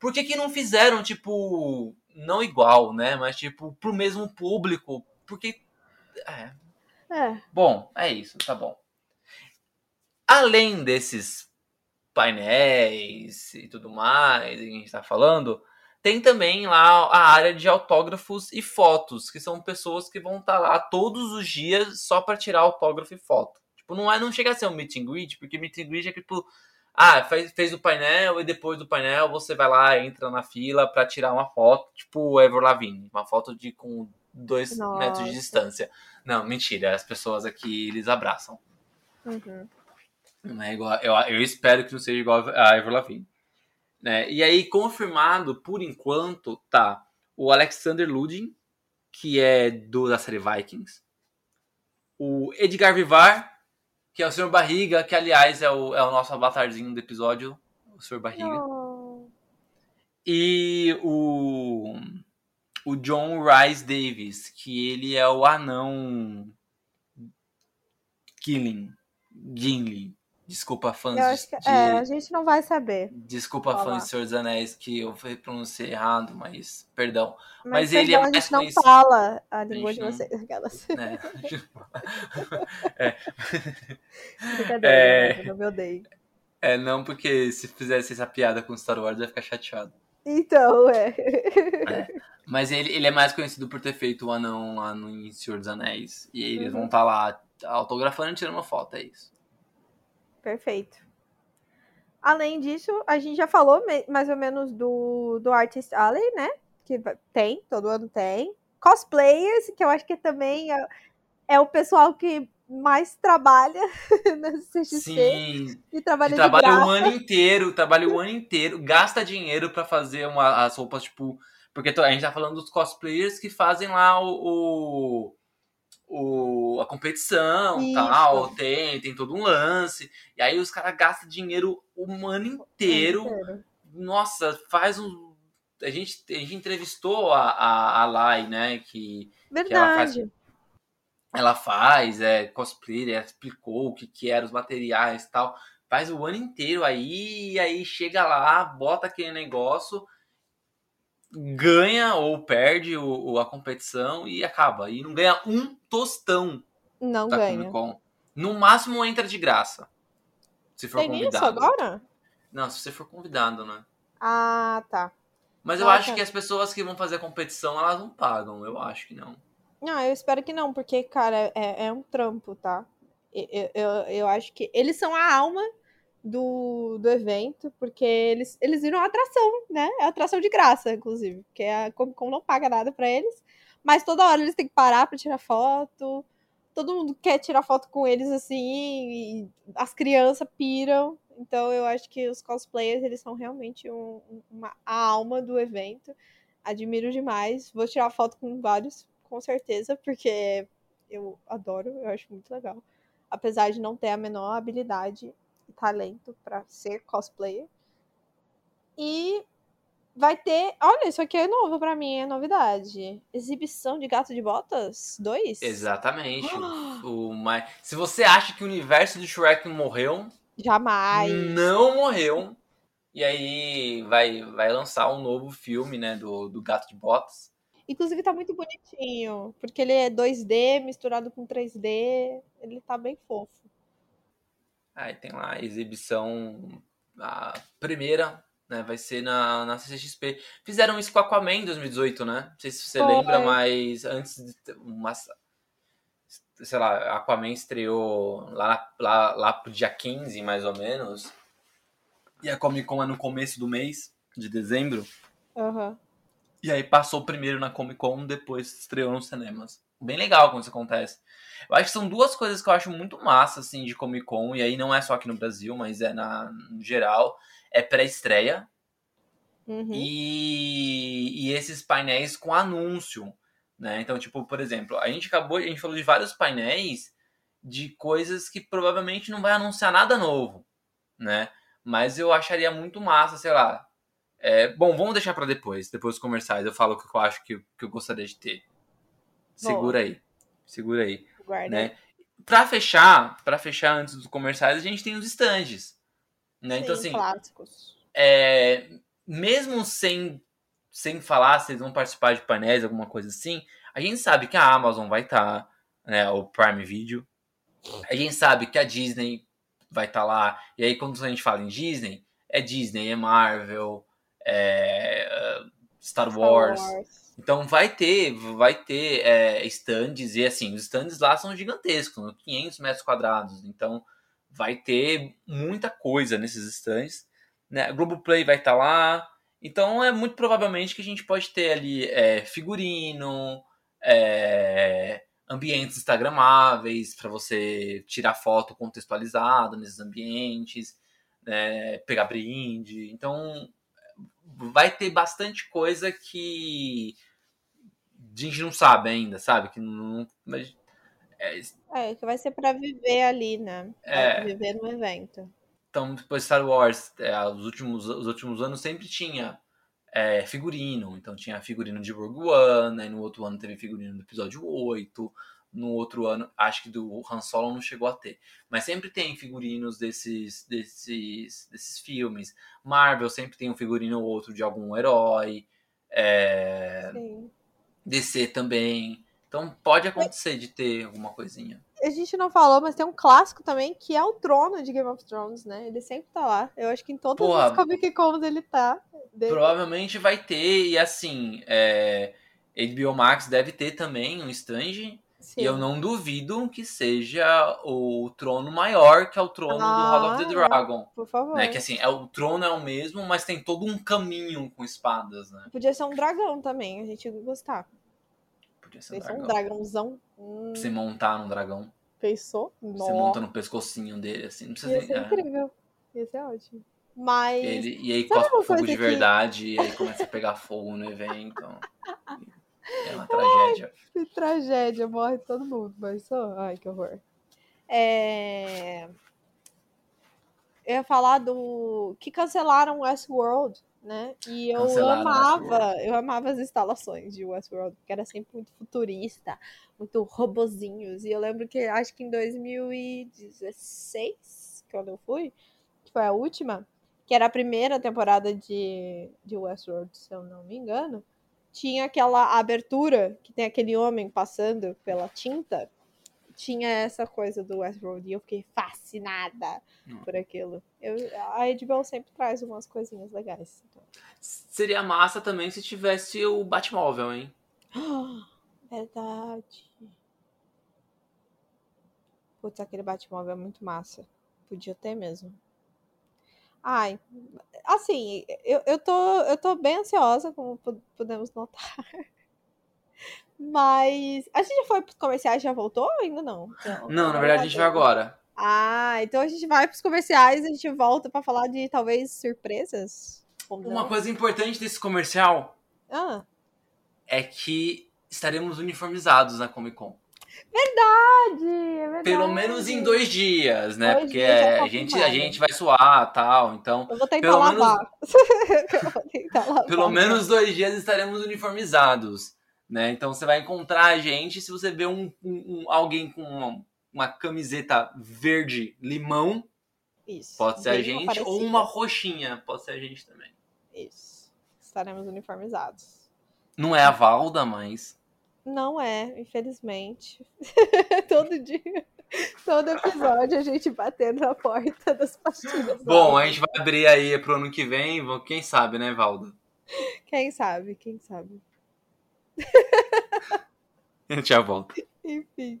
por que que não fizeram, tipo, não igual, né? Mas, tipo, pro mesmo público? Porque. É. É. Bom, é isso, tá bom. Além desses painéis e tudo mais que a gente tá falando, tem também lá a área de autógrafos e fotos, que são pessoas que vão estar lá todos os dias só para tirar autógrafo e foto. Tipo, não, é, não chega a ser um meet and greet, porque meet and greet é tipo, ah, fez, fez o painel e depois do painel você vai lá, entra na fila para tirar uma foto, tipo o Ever Lavigne, uma foto de com dois Nossa. metros de distância. Não, mentira, as pessoas aqui eles abraçam. Uhum. Não é igual, eu, eu espero que não seja igual a Ever Lavigne. Né? E aí, confirmado, por enquanto, tá o Alexander Ludin, que é do, da série Vikings. O Edgar Vivar, que é o Sr. Barriga, que aliás é o, é o nosso avatarzinho do episódio, o Sr. Barriga. Oh. E o, o John Rice Davis, que ele é o anão Killing. Gimli. Desculpa, fãs Eu acho que, de, é, a gente não vai saber. Desculpa, Falar. fãs de Senhor dos Anéis, que eu pronunciei errado, mas perdão. Mas, Mas ele é perdão, a mais gente não conhecido- fala a língua de não- vocês. Aquelas. né? (laughs) (laughs) Brincadeira, É. eu não me odeio. É, não, porque se fizesse essa piada com Star Wars, eu ia ficar chateado. Então, é. Mas ele, ele é mais conhecido por ter feito o anão lá no Senhor dos Anéis. E eles Uhum. vão estar lá autografando e tirando uma foto, é isso. Perfeito. Além disso, a gente já falou mais ou menos do, do Artist Alley, né? Que tem, todo ano tem. Cosplayers, que eu acho que também é, é o pessoal que mais trabalha (laughs) na CXP Sim, e trabalha de trabalha o ano inteiro, trabalha o ano inteiro, gasta dinheiro pra fazer uma, as roupas, tipo. Porque a gente tá falando dos cosplayers que fazem lá o. o, o- a competição Isso. tal, tem, tem todo um lance. E aí os caras gastam dinheiro o ano inteiro. Inteiro. Nossa, faz um. A gente, a gente entrevistou a, a, a Lai, né? Que ela faz- Verdade. ela faz, é cosplay, ela explicou o que, que eram os materiais e tal. Faz o ano inteiro aí, e aí chega lá, bota aquele negócio, ganha ou perde o, o- a competição e acaba. E não ganha um tostão Não da ganha. Comic Con. No máximo entra de graça. Se for Tem isso convidado. agora? Não, se você for convidado, né? Ah, tá. Mas eu Nossa. acho que as pessoas que vão fazer a competição, elas não pagam. Eu acho que não. Não, eu espero que não, porque, cara, é, é um trampo, tá? Eu, eu- eu acho que eles são a alma do, do evento, porque eles, eles viram atração, né? É atração de graça, inclusive, porque a Comic Con não paga nada pra eles, mas toda hora eles têm que parar pra tirar foto, todo mundo quer tirar foto com eles assim, as crianças piram, então eu acho que os cosplayers, eles são realmente um- um- uma, a alma do evento, admiro demais, vou tirar foto com vários, com certeza, porque eu adoro, eu acho muito legal. Apesar de não ter a menor habilidade talento pra ser cosplayer. E vai ter. Olha, isso aqui é novo pra mim, é novidade. Exibição de gato de botas 2? Exatamente. (gasps) o mais... Se você acha que o universo do Shrek morreu, Jamais. não morreu. E aí vai, vai lançar um novo filme, né, do, do Gato de Botas. Inclusive tá muito bonitinho, porque ele é 2D misturado com 3D. Ele tá bem fofo. Aí tem lá a exibição, a primeira, né, vai ser na, na CCXP. Fizeram isso com Aquaman em 2018, né? Não sei se você lembra, mas antes de uma, sei lá, Aquaman estreou lá, lá, lá pro dia 15, mais ou menos. E a Comic Con é no começo do mês, de dezembro. Aham. E aí passou primeiro na Comic Con, depois estreou nos cinemas. Bem legal quando isso acontece. Eu acho que são duas coisas que eu acho muito massa, assim, de Comic Con, e aí não é só aqui no Brasil, mas é na, no geral. É pré-estreia Uhum. e, e esses painéis com anúncio, né? Então, tipo, por exemplo, a gente acabou, a gente falou de vários painéis de coisas que provavelmente não vai anunciar nada novo, né? Mas eu acharia muito massa, sei lá. É, bom, vamos deixar pra depois, depois dos comerciais. Eu falo o que eu acho que, que eu gostaria de ter. Segura aí, segura aí, Guarda. né? Pra fechar, para fechar antes dos comerciais, a gente tem os stands, né? então Sim, assim, clássicos. é, mesmo sem, sem falar se eles vão participar de painéis, alguma coisa assim, a gente sabe que a Amazon vai estar, né, o Prime Video. A gente sabe que a Disney vai estar lá. E aí, quando a gente fala em Disney, é Disney, é Marvel, é Star Star Wars. Então vai ter, vai ter é, stands, e assim, os stands lá são gigantescos, né, 500 metros quadrados. Então vai ter muita coisa nesses stands. Né? A Globoplay vai estar lá. Então é muito provavelmente que a gente pode ter ali é, figurino, é, ambientes instagramáveis para você tirar foto contextualizada nesses ambientes, né, pegar brinde. Então vai ter bastante coisa que a gente não sabe ainda, sabe? Que não. Mas, é, É, que vai ser pra viver ali, né? Pra É. viver no evento. Então, depois Star Wars, é, os, últimos, os últimos anos sempre tinha é, figurino. Então tinha figurino de Rogue One, aí no outro ano teve figurino do episódio 8. No outro ano, acho que do Han Solo não chegou a ter. Mas sempre tem figurinos desses, desses, desses filmes. Marvel sempre tem um figurino ou outro de algum herói. É, Sim. DC também. Então pode acontecer de ter alguma coisinha. A gente não falou, mas tem um clássico também que é o trono de Game of Thrones, né? Ele sempre tá lá. Eu acho que em todas Porra. as Comic Cons ele tá. De- Provavelmente vai ter, e assim, é, HBO Max deve ter também um stand. Sim. E eu não duvido que seja o trono maior, que é o trono do Hall of the Ah, Dragon. Por favor. Né? Que assim, é, o trono é o mesmo, mas tem todo um caminho com espadas, né? Podia ser um dragão também, a gente ia gostar. Podia ser um um dragão. dragãozão. Hum, você montar num dragão. pensou? Você monta no pescocinho dele, assim. Não precisa Ia ser é. incrível. Ia ser ótimo. Mas. Ele, e aí cospe uma fogo de que- verdade, e aí começa a pegar fogo no evento. (laughs) É uma tragédia. Que tragédia, morre todo mundo, mas só. Ai, que horror. É... Eu ia falar do. Que cancelaram Westworld, né? E eu Cancelaram amava, eu amava as instalações de Westworld, porque era sempre muito futurista, muito robozinhos. E eu lembro que acho que em 2016, quando eu fui, que foi a última, que era a primeira temporada de, de Westworld, se eu não me engano tinha aquela abertura que tem aquele homem passando pela tinta. Tinha essa coisa do Westworld e eu fiquei fascinada Hum. por aquilo. Eu, a HBO sempre traz umas coisinhas legais. Então. Seria massa também se tivesse o Batmóvel, hein? (gasps) Verdade. Putz, aquele Batmóvel é muito massa. Podia ter mesmo. Ai, assim, eu, eu, tô, eu tô bem ansiosa, como po- podemos notar. Mas. A gente já foi pros comerciais já voltou ou ainda não? Não, na verdade a gente vai agora. Ah, então a gente vai pros comerciais e a gente volta pra falar de talvez surpresas? Uma coisa importante desse comercial Ah, é que estaremos uniformizados na Comic Con. Verdade, é verdade. Pelo menos em dois dias, né? Dois Porque dias tá a, gente, a gente vai suar tal. Então, Eu vou tentar Pelo menos- lavar. (laughs) eu vou tentar lavar. pelo menos dois dias estaremos uniformizados. Né? Então você vai encontrar a gente se você vê um, um- um- alguém com uma, uma camiseta verde limão, Isso. pode ser a gente, parecida. ou uma roxinha, pode ser a gente também. Isso. Estaremos uniformizados. Não é a Valda, mas. Não é, infelizmente. (laughs) todo dia, todo episódio a gente batendo na porta das pastilhas. Bom, a gente vai abrir aí pro ano que vem, quem sabe, né, Valda? Quem sabe, quem sabe. A gente já volta. Enfim.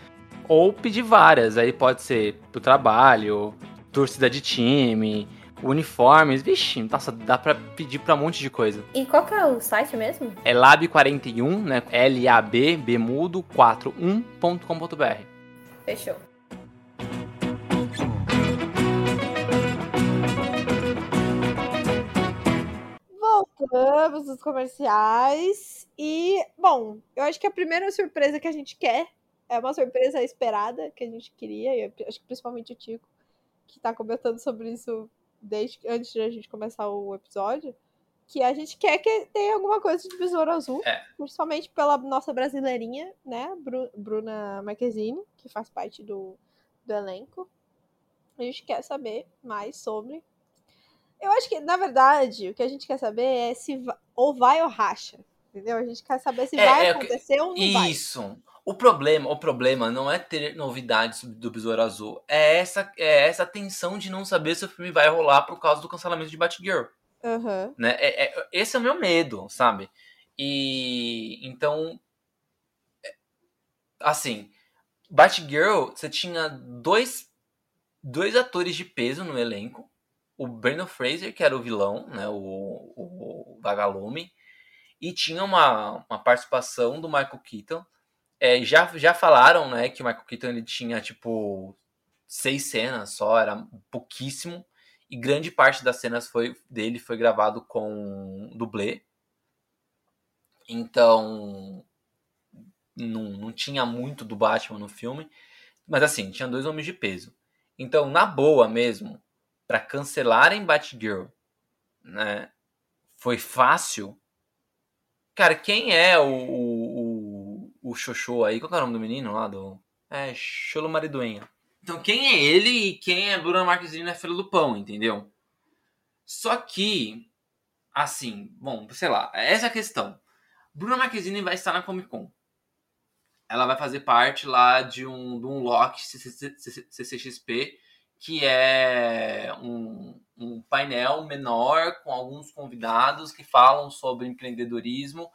Ou pedir várias. Aí pode ser pro trabalho, torcida de time, uniformes, vixe, nossa, dá pra pedir pra um monte de coisa. E qual que é o site mesmo? É lab41, né? L-A-B, Bemudo 41.com.br. Fechou. Voltamos dos comerciais. E, bom, eu acho que a primeira surpresa que a gente quer é uma surpresa esperada que a gente queria. E acho que principalmente o Tico, que tá comentando sobre isso desde antes de a gente começar o episódio. Que a gente quer que tenha alguma coisa de Besouro Azul, É. principalmente pela nossa brasileirinha, né? Bru- Bruna Marquezine, que faz parte do, do elenco. A gente quer saber mais sobre. Eu acho que, na verdade, o que a gente quer saber é se va- ou vai ou racha. Entendeu? A gente quer saber se É, vai é o que- acontecer ou não vai. Isso. O problema, o problema não é ter novidades do Besouro Azul. É essa, é essa tensão de não saber se o filme vai rolar por causa do cancelamento de Batgirl. Aham. Né? É, é- esse é o meu medo, sabe? E então, é, assim, Batgirl, você tinha dois, dois atores de peso no elenco. O Brandon Fraser, que era o vilão, né? O, o Vagalume. E tinha uma, uma participação do Michael Keaton. É, já, já falaram, né, que o Michael Keaton ele tinha, tipo, seis cenas só, era pouquíssimo. E grande parte das cenas foi, dele foi gravado com dublê. Então, não, não tinha muito do Batman no filme. Mas assim, tinha dois homens de peso. Então, na boa mesmo, para cancelarem Batgirl, né, foi fácil. Cara, quem é o, o, o, Xoxô aí? Qual é o nome do menino lá? Do... É, Cholo Mariduenha. Então, quem é ele e quem é Bruna Marquezine na Feira do Pão, entendeu? Só que, assim, bom, sei lá, essa é a questão. Bruna Marquezine vai estar na Comic Con. Ela vai fazer parte lá de um, de um lock CCXP, que é um, um painel menor com alguns convidados que falam sobre empreendedorismo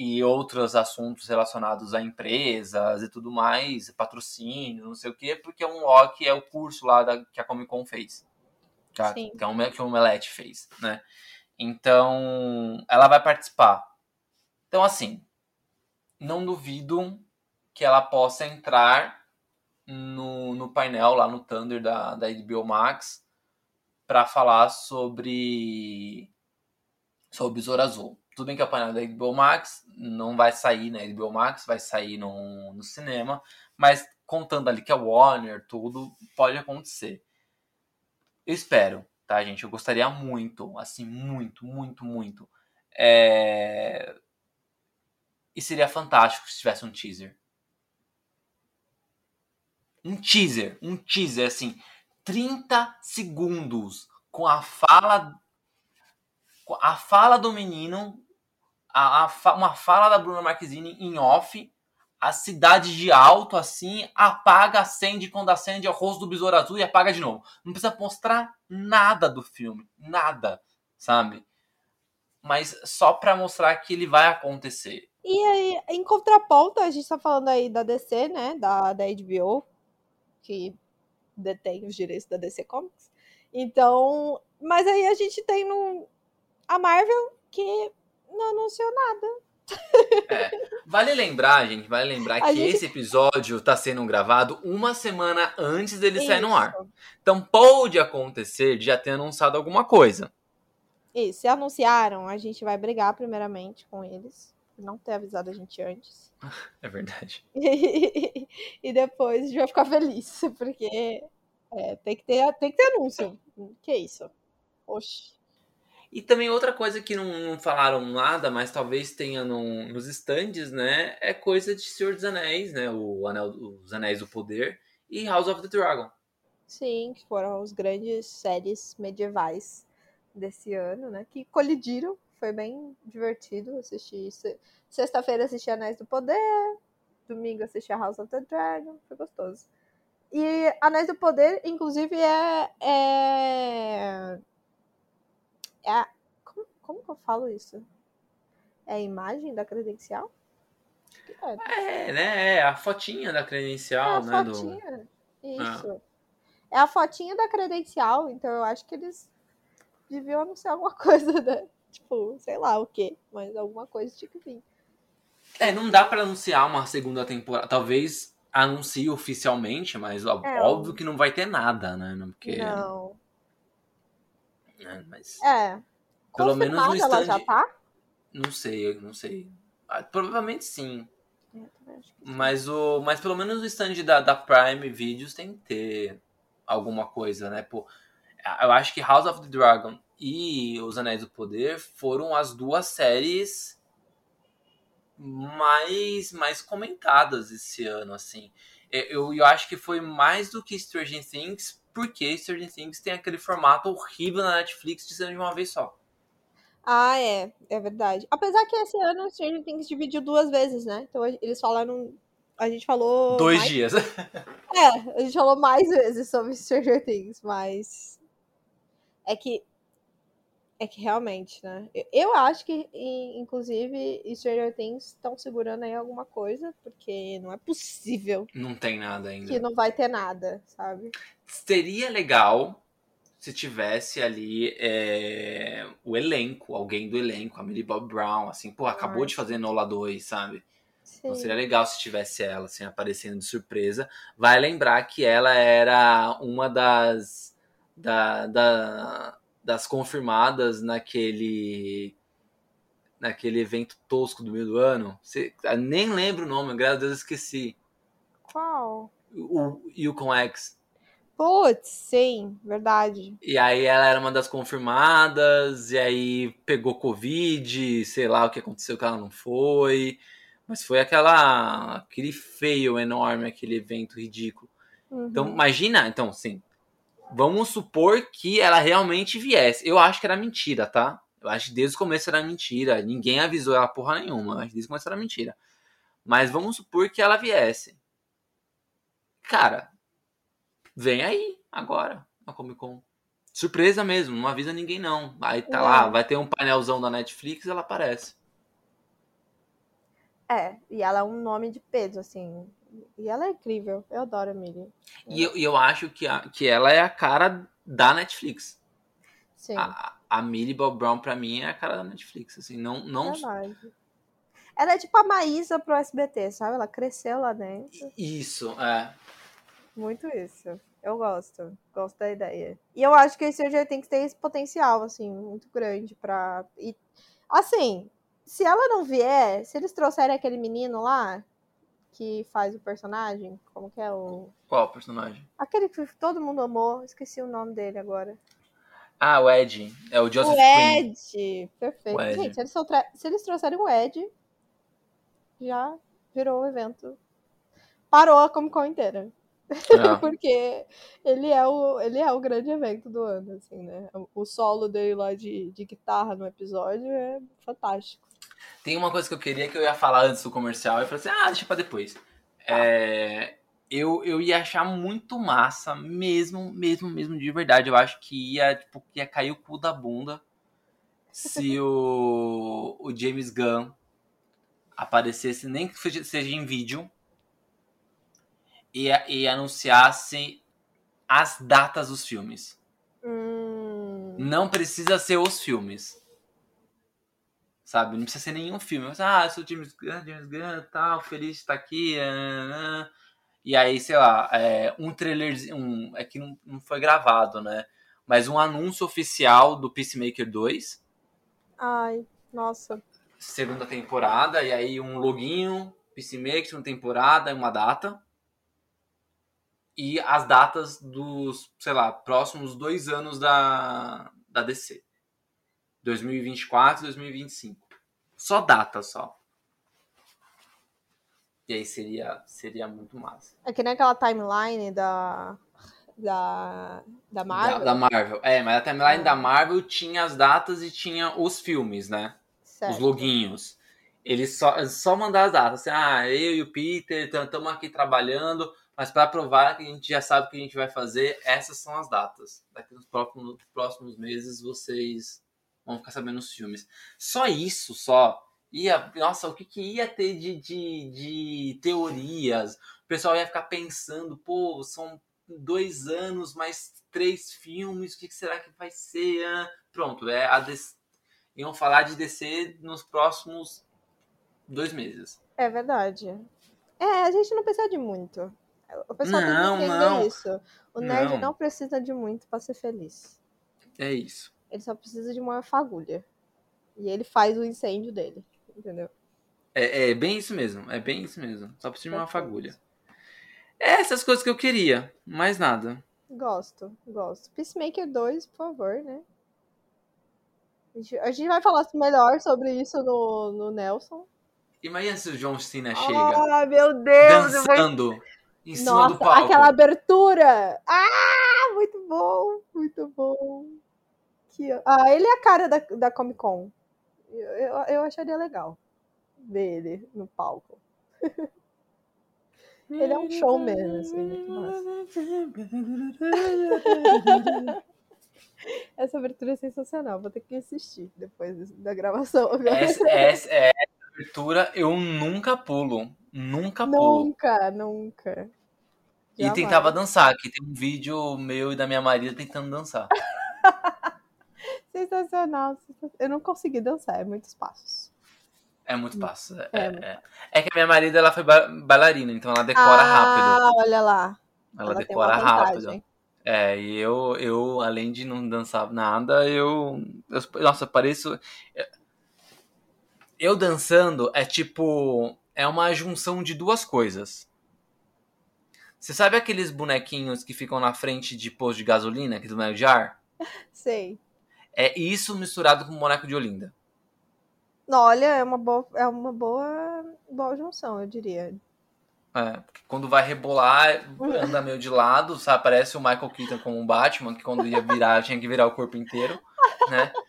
e outros assuntos relacionados a empresas e tudo mais, patrocínio, não sei o quê, porque é um lock, é o curso lá da, que a Comic Con fez. Que, a- Sim. que, é um, que o Omelete fez, né? Então, ela vai participar. Então, assim, não duvido que ela possa entrar no, no painel lá no Thunder da, da HBO Max para falar sobre sobre o Besouro Azul. Tudo bem que é o painel da HBO Max não vai sair na HBO Max, vai sair no, no cinema, mas contando ali que é Warner, tudo pode acontecer. Eu espero, tá, gente? Eu gostaria muito, assim, muito, muito, muito. É... E seria fantástico se tivesse um teaser. Um teaser, um teaser, assim, 30 segundos com a fala. A fala do menino, a, a uma fala da Bruna Marquezine em off, a cidade de alto, assim, apaga, acende, quando acende é o rosto do besouro azul e apaga de novo. Não precisa mostrar nada do filme, nada, sabe? Mas só pra mostrar que ele vai acontecer. E aí, em contraponto, a gente tá falando aí da DC, né? Da, da HBO, que detém os direitos da DC Comics. Então, mas aí a gente tem no, a Marvel que não anunciou nada. Vale lembrar, gente, vale lembrar A que gente- esse episódio tá sendo gravado uma semana antes dele sair no Isso. ar. Então pode acontecer de já ter anunciado alguma coisa. Isso, se anunciaram, a gente vai brigar primeiramente com eles, não ter avisado a gente antes. (laughs) É verdade. (laughs) e depois a gente vai ficar feliz, porque é, tem, que ter, tem que ter anúncio. Que isso? Oxi. E também outra coisa que não, não falaram nada, mas talvez tenha no- nos estandes, né? É coisa de Senhor dos Anéis, né? O Anel, os Anéis do Poder e House of the Dragon. Sim, que foram as grandes séries medievais desse ano, né? Que colidiram. Foi bem divertido assistir. Se- Sexta-feira assisti Anéis do Poder, domingo assisti a House of the Dragon, foi gostoso. E Anéis do Poder, inclusive, é. É, é a- como, como que eu falo isso? É a imagem da credencial? É, É, né? É a fotinha da é credencial, a né? Do... fotinha. Isso. É a fotinha da credencial, então eu acho que eles deviam anunciar alguma (laughs) coisa, né? Tipo, sei lá o quê, mas alguma coisa tinha que vir. É, não dá pra anunciar uma segunda temporada. Talvez anuncie oficialmente, mas ó- É, óbvio que não vai ter nada, né? Não- Porque, Não. Né, mas É. Pelo menos no Confirmada ela já stand- tá? não sei, eu não sei. Ah, provavelmente sim. É, sim. Mas o, mas pelo menos o stand da, da Prime Videos tem que ter alguma coisa, né? Pô, eu acho que House of the Dragon e Os Anéis do Poder foram as duas séries mais mais comentadas esse ano, assim. Eu, eu acho que foi mais do que Stranger Things, porque Stranger Things tem aquele formato horrível na Netflix de ser de uma vez só. Ah, é, é verdade. Apesar que esse ano o Stranger Things dividiu duas vezes, né? Então eles falaram. A gente falou. Dois mais- dias. (laughs) É, a gente falou mais vezes sobre Stranger Things, mas. É que. É que realmente, né? Eu, acho que, inclusive, Stranger Things estão segurando aí alguma coisa, porque não é possível Não tem nada ainda. que não vai ter nada, sabe? Seria legal se tivesse ali é, o elenco, alguém do elenco, a Millie Bob Brown, assim, pô, acabou de fazer Nola 2, sabe? Sim. Então seria legal se tivesse ela, assim, aparecendo de surpresa. Vai lembrar que ela era uma das, da, da- das confirmadas naquele naquele evento tosco do meio do ano. Você, eu nem lembro o nome, graças a Deus eu esqueci. Qual? O Yukon X. Putz, sim, verdade. E aí ela era uma das confirmadas, e aí pegou Covid, sei lá o que aconteceu que ela não foi. Mas foi aquela aquele fail enorme, aquele evento ridículo. Uhum. Então, imagina, então, sim. Vamos supor que ela realmente viesse. Eu acho que era mentira, tá? Eu acho que desde o começo era mentira. Ninguém avisou ela porra nenhuma. Eu acho que desde o começo era mentira. Mas vamos supor que ela viesse. Cara, vem aí, agora, na Comic Con. Surpresa mesmo, não avisa ninguém não. Aí tá Não. lá, vai ter um painelzão da Netflix ela aparece. É, e ela é um nome de peso, assim. E ela é incrível. Eu adoro a Millie. E eu, eu acho que, a- que ela é a cara da Netflix. Sim, A, a Millie Bob Brown, pra mim, é a cara da Netflix. Assim, não, não verdade. Ela é tipo a Maísa pro SBT, sabe? Ela cresceu lá dentro. Isso, é. Muito isso. Eu gosto. Gosto da ideia. E eu acho que esse Things tem esse potencial, assim, muito grande pra. E, assim, se ela não vier, se eles trouxerem aquele menino lá que faz o personagem, como que é o. Qual personagem? Aquele que todo mundo amou, esqueci o nome dele agora. Ah, o Ed. É o Joseph o. Ed! Perfeito. O Ed. Gente, se eles, soltra- se eles trouxerem o Ed, já virou o evento. Parou a Comic Con inteira. É. (laughs) Porque ele é, o, ele é o grande evento do ano, assim, né? O- O solo dele lá de, de guitarra no episódio é fantástico. Tem uma coisa que eu queria que eu ia falar antes do comercial. Eu falei assim, ah, deixa pra depois. É, eu, eu ia achar muito massa, mesmo, mesmo, mesmo de verdade. Eu acho que ia, tipo, ia cair o cu da bunda se (laughs) o, o James Gunn aparecesse, nem que seja seja em vídeo, e, e anunciasse as datas dos filmes. Hum, Não precisa ser os filmes. Sabe? Não precisa ser nenhum filme. Mas, ah, eu sou James Gunn, James Gunn, tal, feliz de estar aqui. E aí, sei lá, é, um trailerzinho. Um, é que não, não foi gravado, né? Mas um anúncio oficial do Peacemaker 2, ai, nossa. segunda temporada, e aí um loginho, Peacemaker, segunda temporada, e uma data. E as datas dos, sei lá, próximos dois anos da, da DC. 2024 e 2025. Só data, só. E aí seria, seria muito massa. É que nem aquela timeline da. Da. Da Marvel. Da, da Marvel. É, mas a timeline da Marvel tinha as datas e tinha os filmes, né? certo. os loguinhos. Eles só, só mandar as datas. Assim, ah, eu e o Peter estamos aqui trabalhando, mas para provar que a gente já sabe o que a gente vai fazer, essas são as datas. Daqui nos próximos, próximos meses vocês vão ficar sabendo os filmes. Só isso, só. Ia, nossa, o que, que ia ter de, de, de teorias? O pessoal ia ficar pensando, pô, são dois anos mais três filmes, o que, que será que vai ser? ah? pronto, é a DC, iam falar de DC nos próximos dois meses. É verdade. É, a gente não precisa de muito. O pessoal Não, tem que entender não. isso. O nerd Não. não. precisa de muito pra ser feliz. É isso. Ele só precisa de uma fagulha. E ele faz o incêndio dele. Entendeu? É, é bem isso mesmo, é bem isso mesmo. Só preciso de uma Perfeito. fagulha. É essas coisas que eu queria, mais nada. Gosto, gosto. Peacemaker 2, por favor, né? A gente, a gente vai falar melhor sobre isso no, no Nelson. Imagina se o John Cena chega Ah, meu Deus! eu vou- dançando em cima Nossa, do palco. aquela abertura! Ah, muito bom, muito bom. Que... Ah, ele é a cara da, da Comic Con. Eu, eu, eu acharia legal ver ele no palco. (laughs) Ele é um showman, assim, muito massa. (laughs) Essa abertura é sensacional, vou ter que assistir depois da gravação. Essa, essa, essa abertura eu nunca pulo. Nunca pulo. Nunca, nunca. E tentava dançar, que tem um vídeo meu e da minha marido tentando dançar. (laughs) Sensacional, sensacional. Eu não consegui dançar, é muitos passos. É muito passo. É, É. é. É que a minha marido ela foi ba- bailarina, então ela decora rápido. Ah, olha lá. Ela, tem decora rápido. É, e eu, eu, além de não dançar nada, eu. eu nossa, eu pareço. Eu dançando é tipo. É uma junção de duas coisas. Você sabe aqueles bonequinhos que ficam na frente de posto de gasolina, aqueles bonecos de ar? (laughs) Sei. É isso misturado com boneco de Olinda. Olha, é uma boa, é uma boa, boa junção, eu diria. É, porque quando vai rebolar, anda meio de lado, sabe? Parece o Michael Keaton como um Batman, que quando ia virar, (laughs) tinha que virar o corpo inteiro, né? (laughs)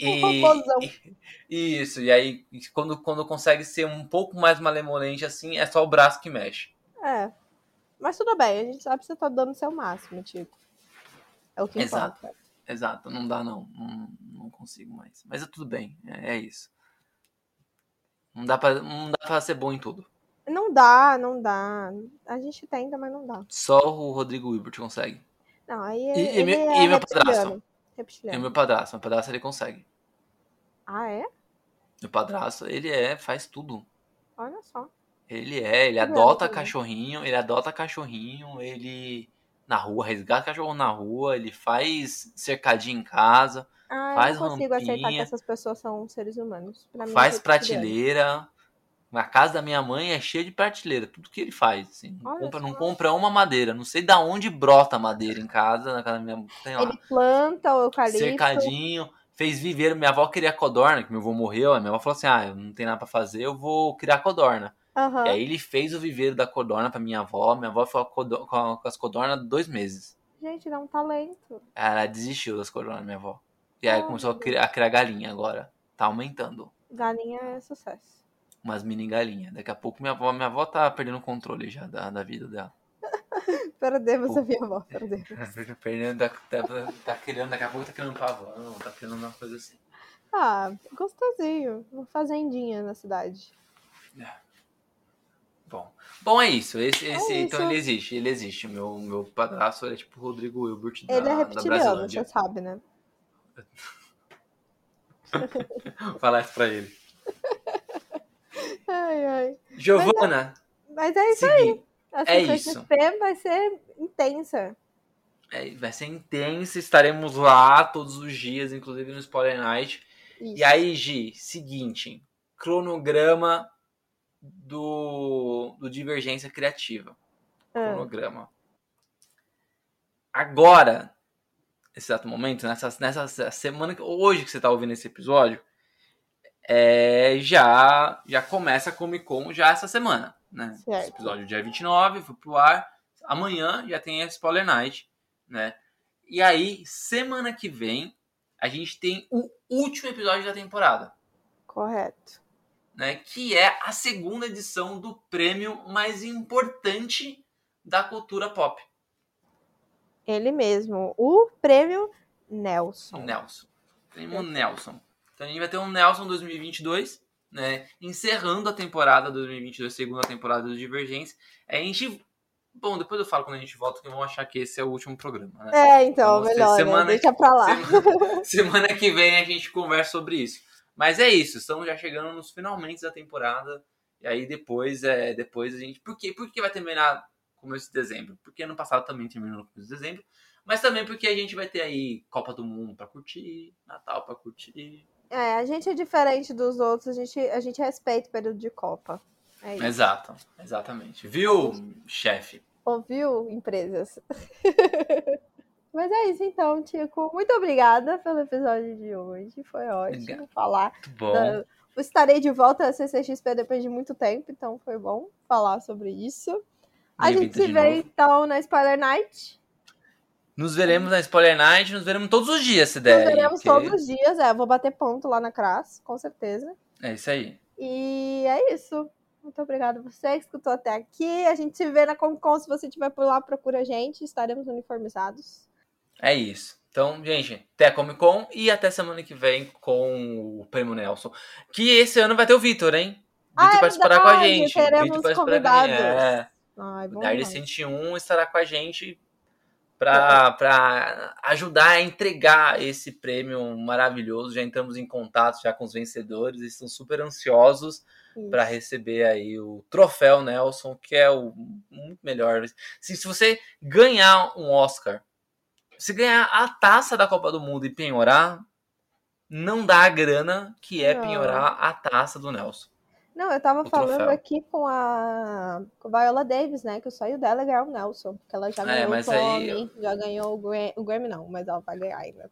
Robôzão. (laughs) e- isso, e aí quando, quando consegue ser um pouco mais malemolente assim, é só o braço que mexe. É. Mas tudo bem, a gente sabe que você tá dando o seu máximo, tipo. É o que Exato. importa. Exato, não dá não, não, não consigo mais. Mas é tudo bem, é, é isso. Não dá, pra, não dá pra ser bom em tudo. Não dá, não dá. A gente tenta, mas não dá. Só o Rodrigo Wilbert consegue. Não, aí é, E- e meu- é e meu padrasto? E meu padrasto, meu padrasto ele consegue. Ah, é? Meu padrasto, ele é, faz tudo. Olha só. Ele é, ele Legal adota também. cachorrinho, ele adota cachorrinho, ele na rua, resgata cachorro na rua, ele faz cercadinho em casa, Ah, Faz eu não consigo aceitar que rampinha. essas pessoas são seres humanos. Pra mim, faz é reptiliano. prateleira. A casa da minha mãe é cheia de prateleira, tudo que ele faz, assim. Não compra, não compra uma madeira, não sei da onde brota a madeira em casa, na casa da minha mãe, tem. Ele planta o eucalipto. cercadinho, fez viveiro. Minha avó queria codorna, que meu avô morreu. A minha avó falou assim: Ah, não tenho nada pra fazer, eu vou criar codorna. Aham. E aí ele fez o viveiro da codorna pra minha avó. Minha avó ficou com, as codornas dois meses. Gente, dá um talento. Ela desistiu das codornas, minha avó. E aí Oh, começou a criar, a criar galinha agora. Tá aumentando. Galinha é sucesso. Umas mini galinhas. Daqui a pouco minha avó, minha avó tá perdendo o controle já da, da vida dela. (laughs) Perdemos a minha avó, perdemos. (laughs) perdendo, tá, tá, tá criando, daqui a pouco tá criando pavão, tá criando uma coisa assim. Ah, gostosinho. Uma fazendinha na cidade. Bom, bom é isso. Esse, esse, É então isso. ele existe, ele existe. O Meu, meu padrasto ele é tipo o Rodrigo Wilbert da, Ele é reptiliano, você sabe, né? (laughs) Vou falar isso pra ele. Ai, ai. Giovana, Mas é isso segui- A É CCXP vai ser intensa. é, vai ser intenso, estaremos lá todos os dias, inclusive no Spoiler Night. Isso. E aí, Gi, seguinte, cronograma do, do Divergência Criativa. Ah, Cronograma. Agora, nesse exato momento, nessa, nessa semana, que- hoje que você tá ouvindo esse episódio, é, já, já começa a Comic Con já essa semana, né? Certo. Esse episódio dia 29, foi pro ar. Amanhã já tem a Spoiler Night, né? E aí, semana que vem, a gente tem o último episódio da temporada correto. Né, que é a segunda edição do prêmio mais importante da cultura pop, Ele mesmo. O prêmio Nelson. Nelson. Prêmio Nelson. Então a gente vai ter um Nelson 2022, né, encerrando a temporada 2022, segunda temporada do Divergência. A gente Bom, depois eu falo quando a gente volta que vão achar que esse é o último programa, né? É, então, Então, melhor, né? semana- deixa pra lá. (laughs) Semana, semana que vem a gente conversa sobre isso. Mas é isso, estamos já chegando nos finalmente da temporada. E aí depois, é, depois a gente. Por quê? Por que vai terminar começo de dezembro? Porque ano passado também terminou no começo de dezembro. Mas também porque a gente vai ter aí Copa do Mundo pra curtir, Natal pra curtir. É, a gente é diferente dos outros, a gente, a gente respeita o período de Copa. É isso. Exato, exatamente. Viu, chefe? Ouviu, empresas? (laughs) Mas é isso então, Tico. Muito obrigada pelo episódio de hoje. Foi ótimo Obrigado. falar. Muito bom. da- Estarei de volta a CCXP depois de muito tempo, então foi bom falar sobre isso. A gente se vê novo. então na Spoiler Night. Nos veremos na Spoiler Night, nos veremos todos os dias, se der. Nos veremos porque- todos os dias. É, vou bater ponto lá na Cras, com certeza. É isso aí. E é isso. Muito obrigada a você que escutou até aqui. A gente se vê na Comic Con. Se você estiver por lá, procura a gente. Estaremos uniformizados. É isso. Então, gente, até a Comic Con e até semana que vem com o Prêmio Nelson. Que esse ano vai ter o Vitor, hein? Ah, Vitor é participará com a gente. Vitor participará com a gente. É. Ai, O demais. 101 estará com a gente para ajudar a entregar esse prêmio maravilhoso. Já entramos em contato já com os vencedores, estão super ansiosos para receber aí o troféu Nelson, que é o muito melhor. Se, se você ganhar um Oscar, se ganhar a taça da Copa do Mundo e penhorar, não dá a grana que é Não. penhorar a taça do Nelson. Não, eu tava o falando troféu. aqui com a, com Viola Davis, né? Que o sonho dela é ganhar o Nelson. Porque ela já É, ganhou o mas aí Tommy, já ganhou o Grammy, o Grammy não, mas ela vai ganhar ainda.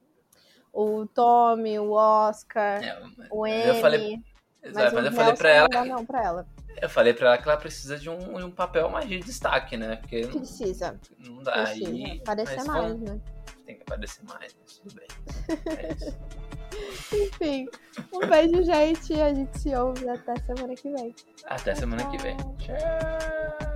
O Tommy, o Oscar, É, o eu Emmy. falei- mas, mas eu falei pra ela não dá não pra ela. Eu falei pra ela que ela precisa de um, de um papel mais de destaque, né? Porque Precisa, não dá precisa. aí. Parecer mas mais, vamos- né? Tem que aparecer mais, mas tudo bem. É isso. (laughs) Enfim, um beijo, gente. A gente se ouve até semana que vem. Até semana que vem. Tchau.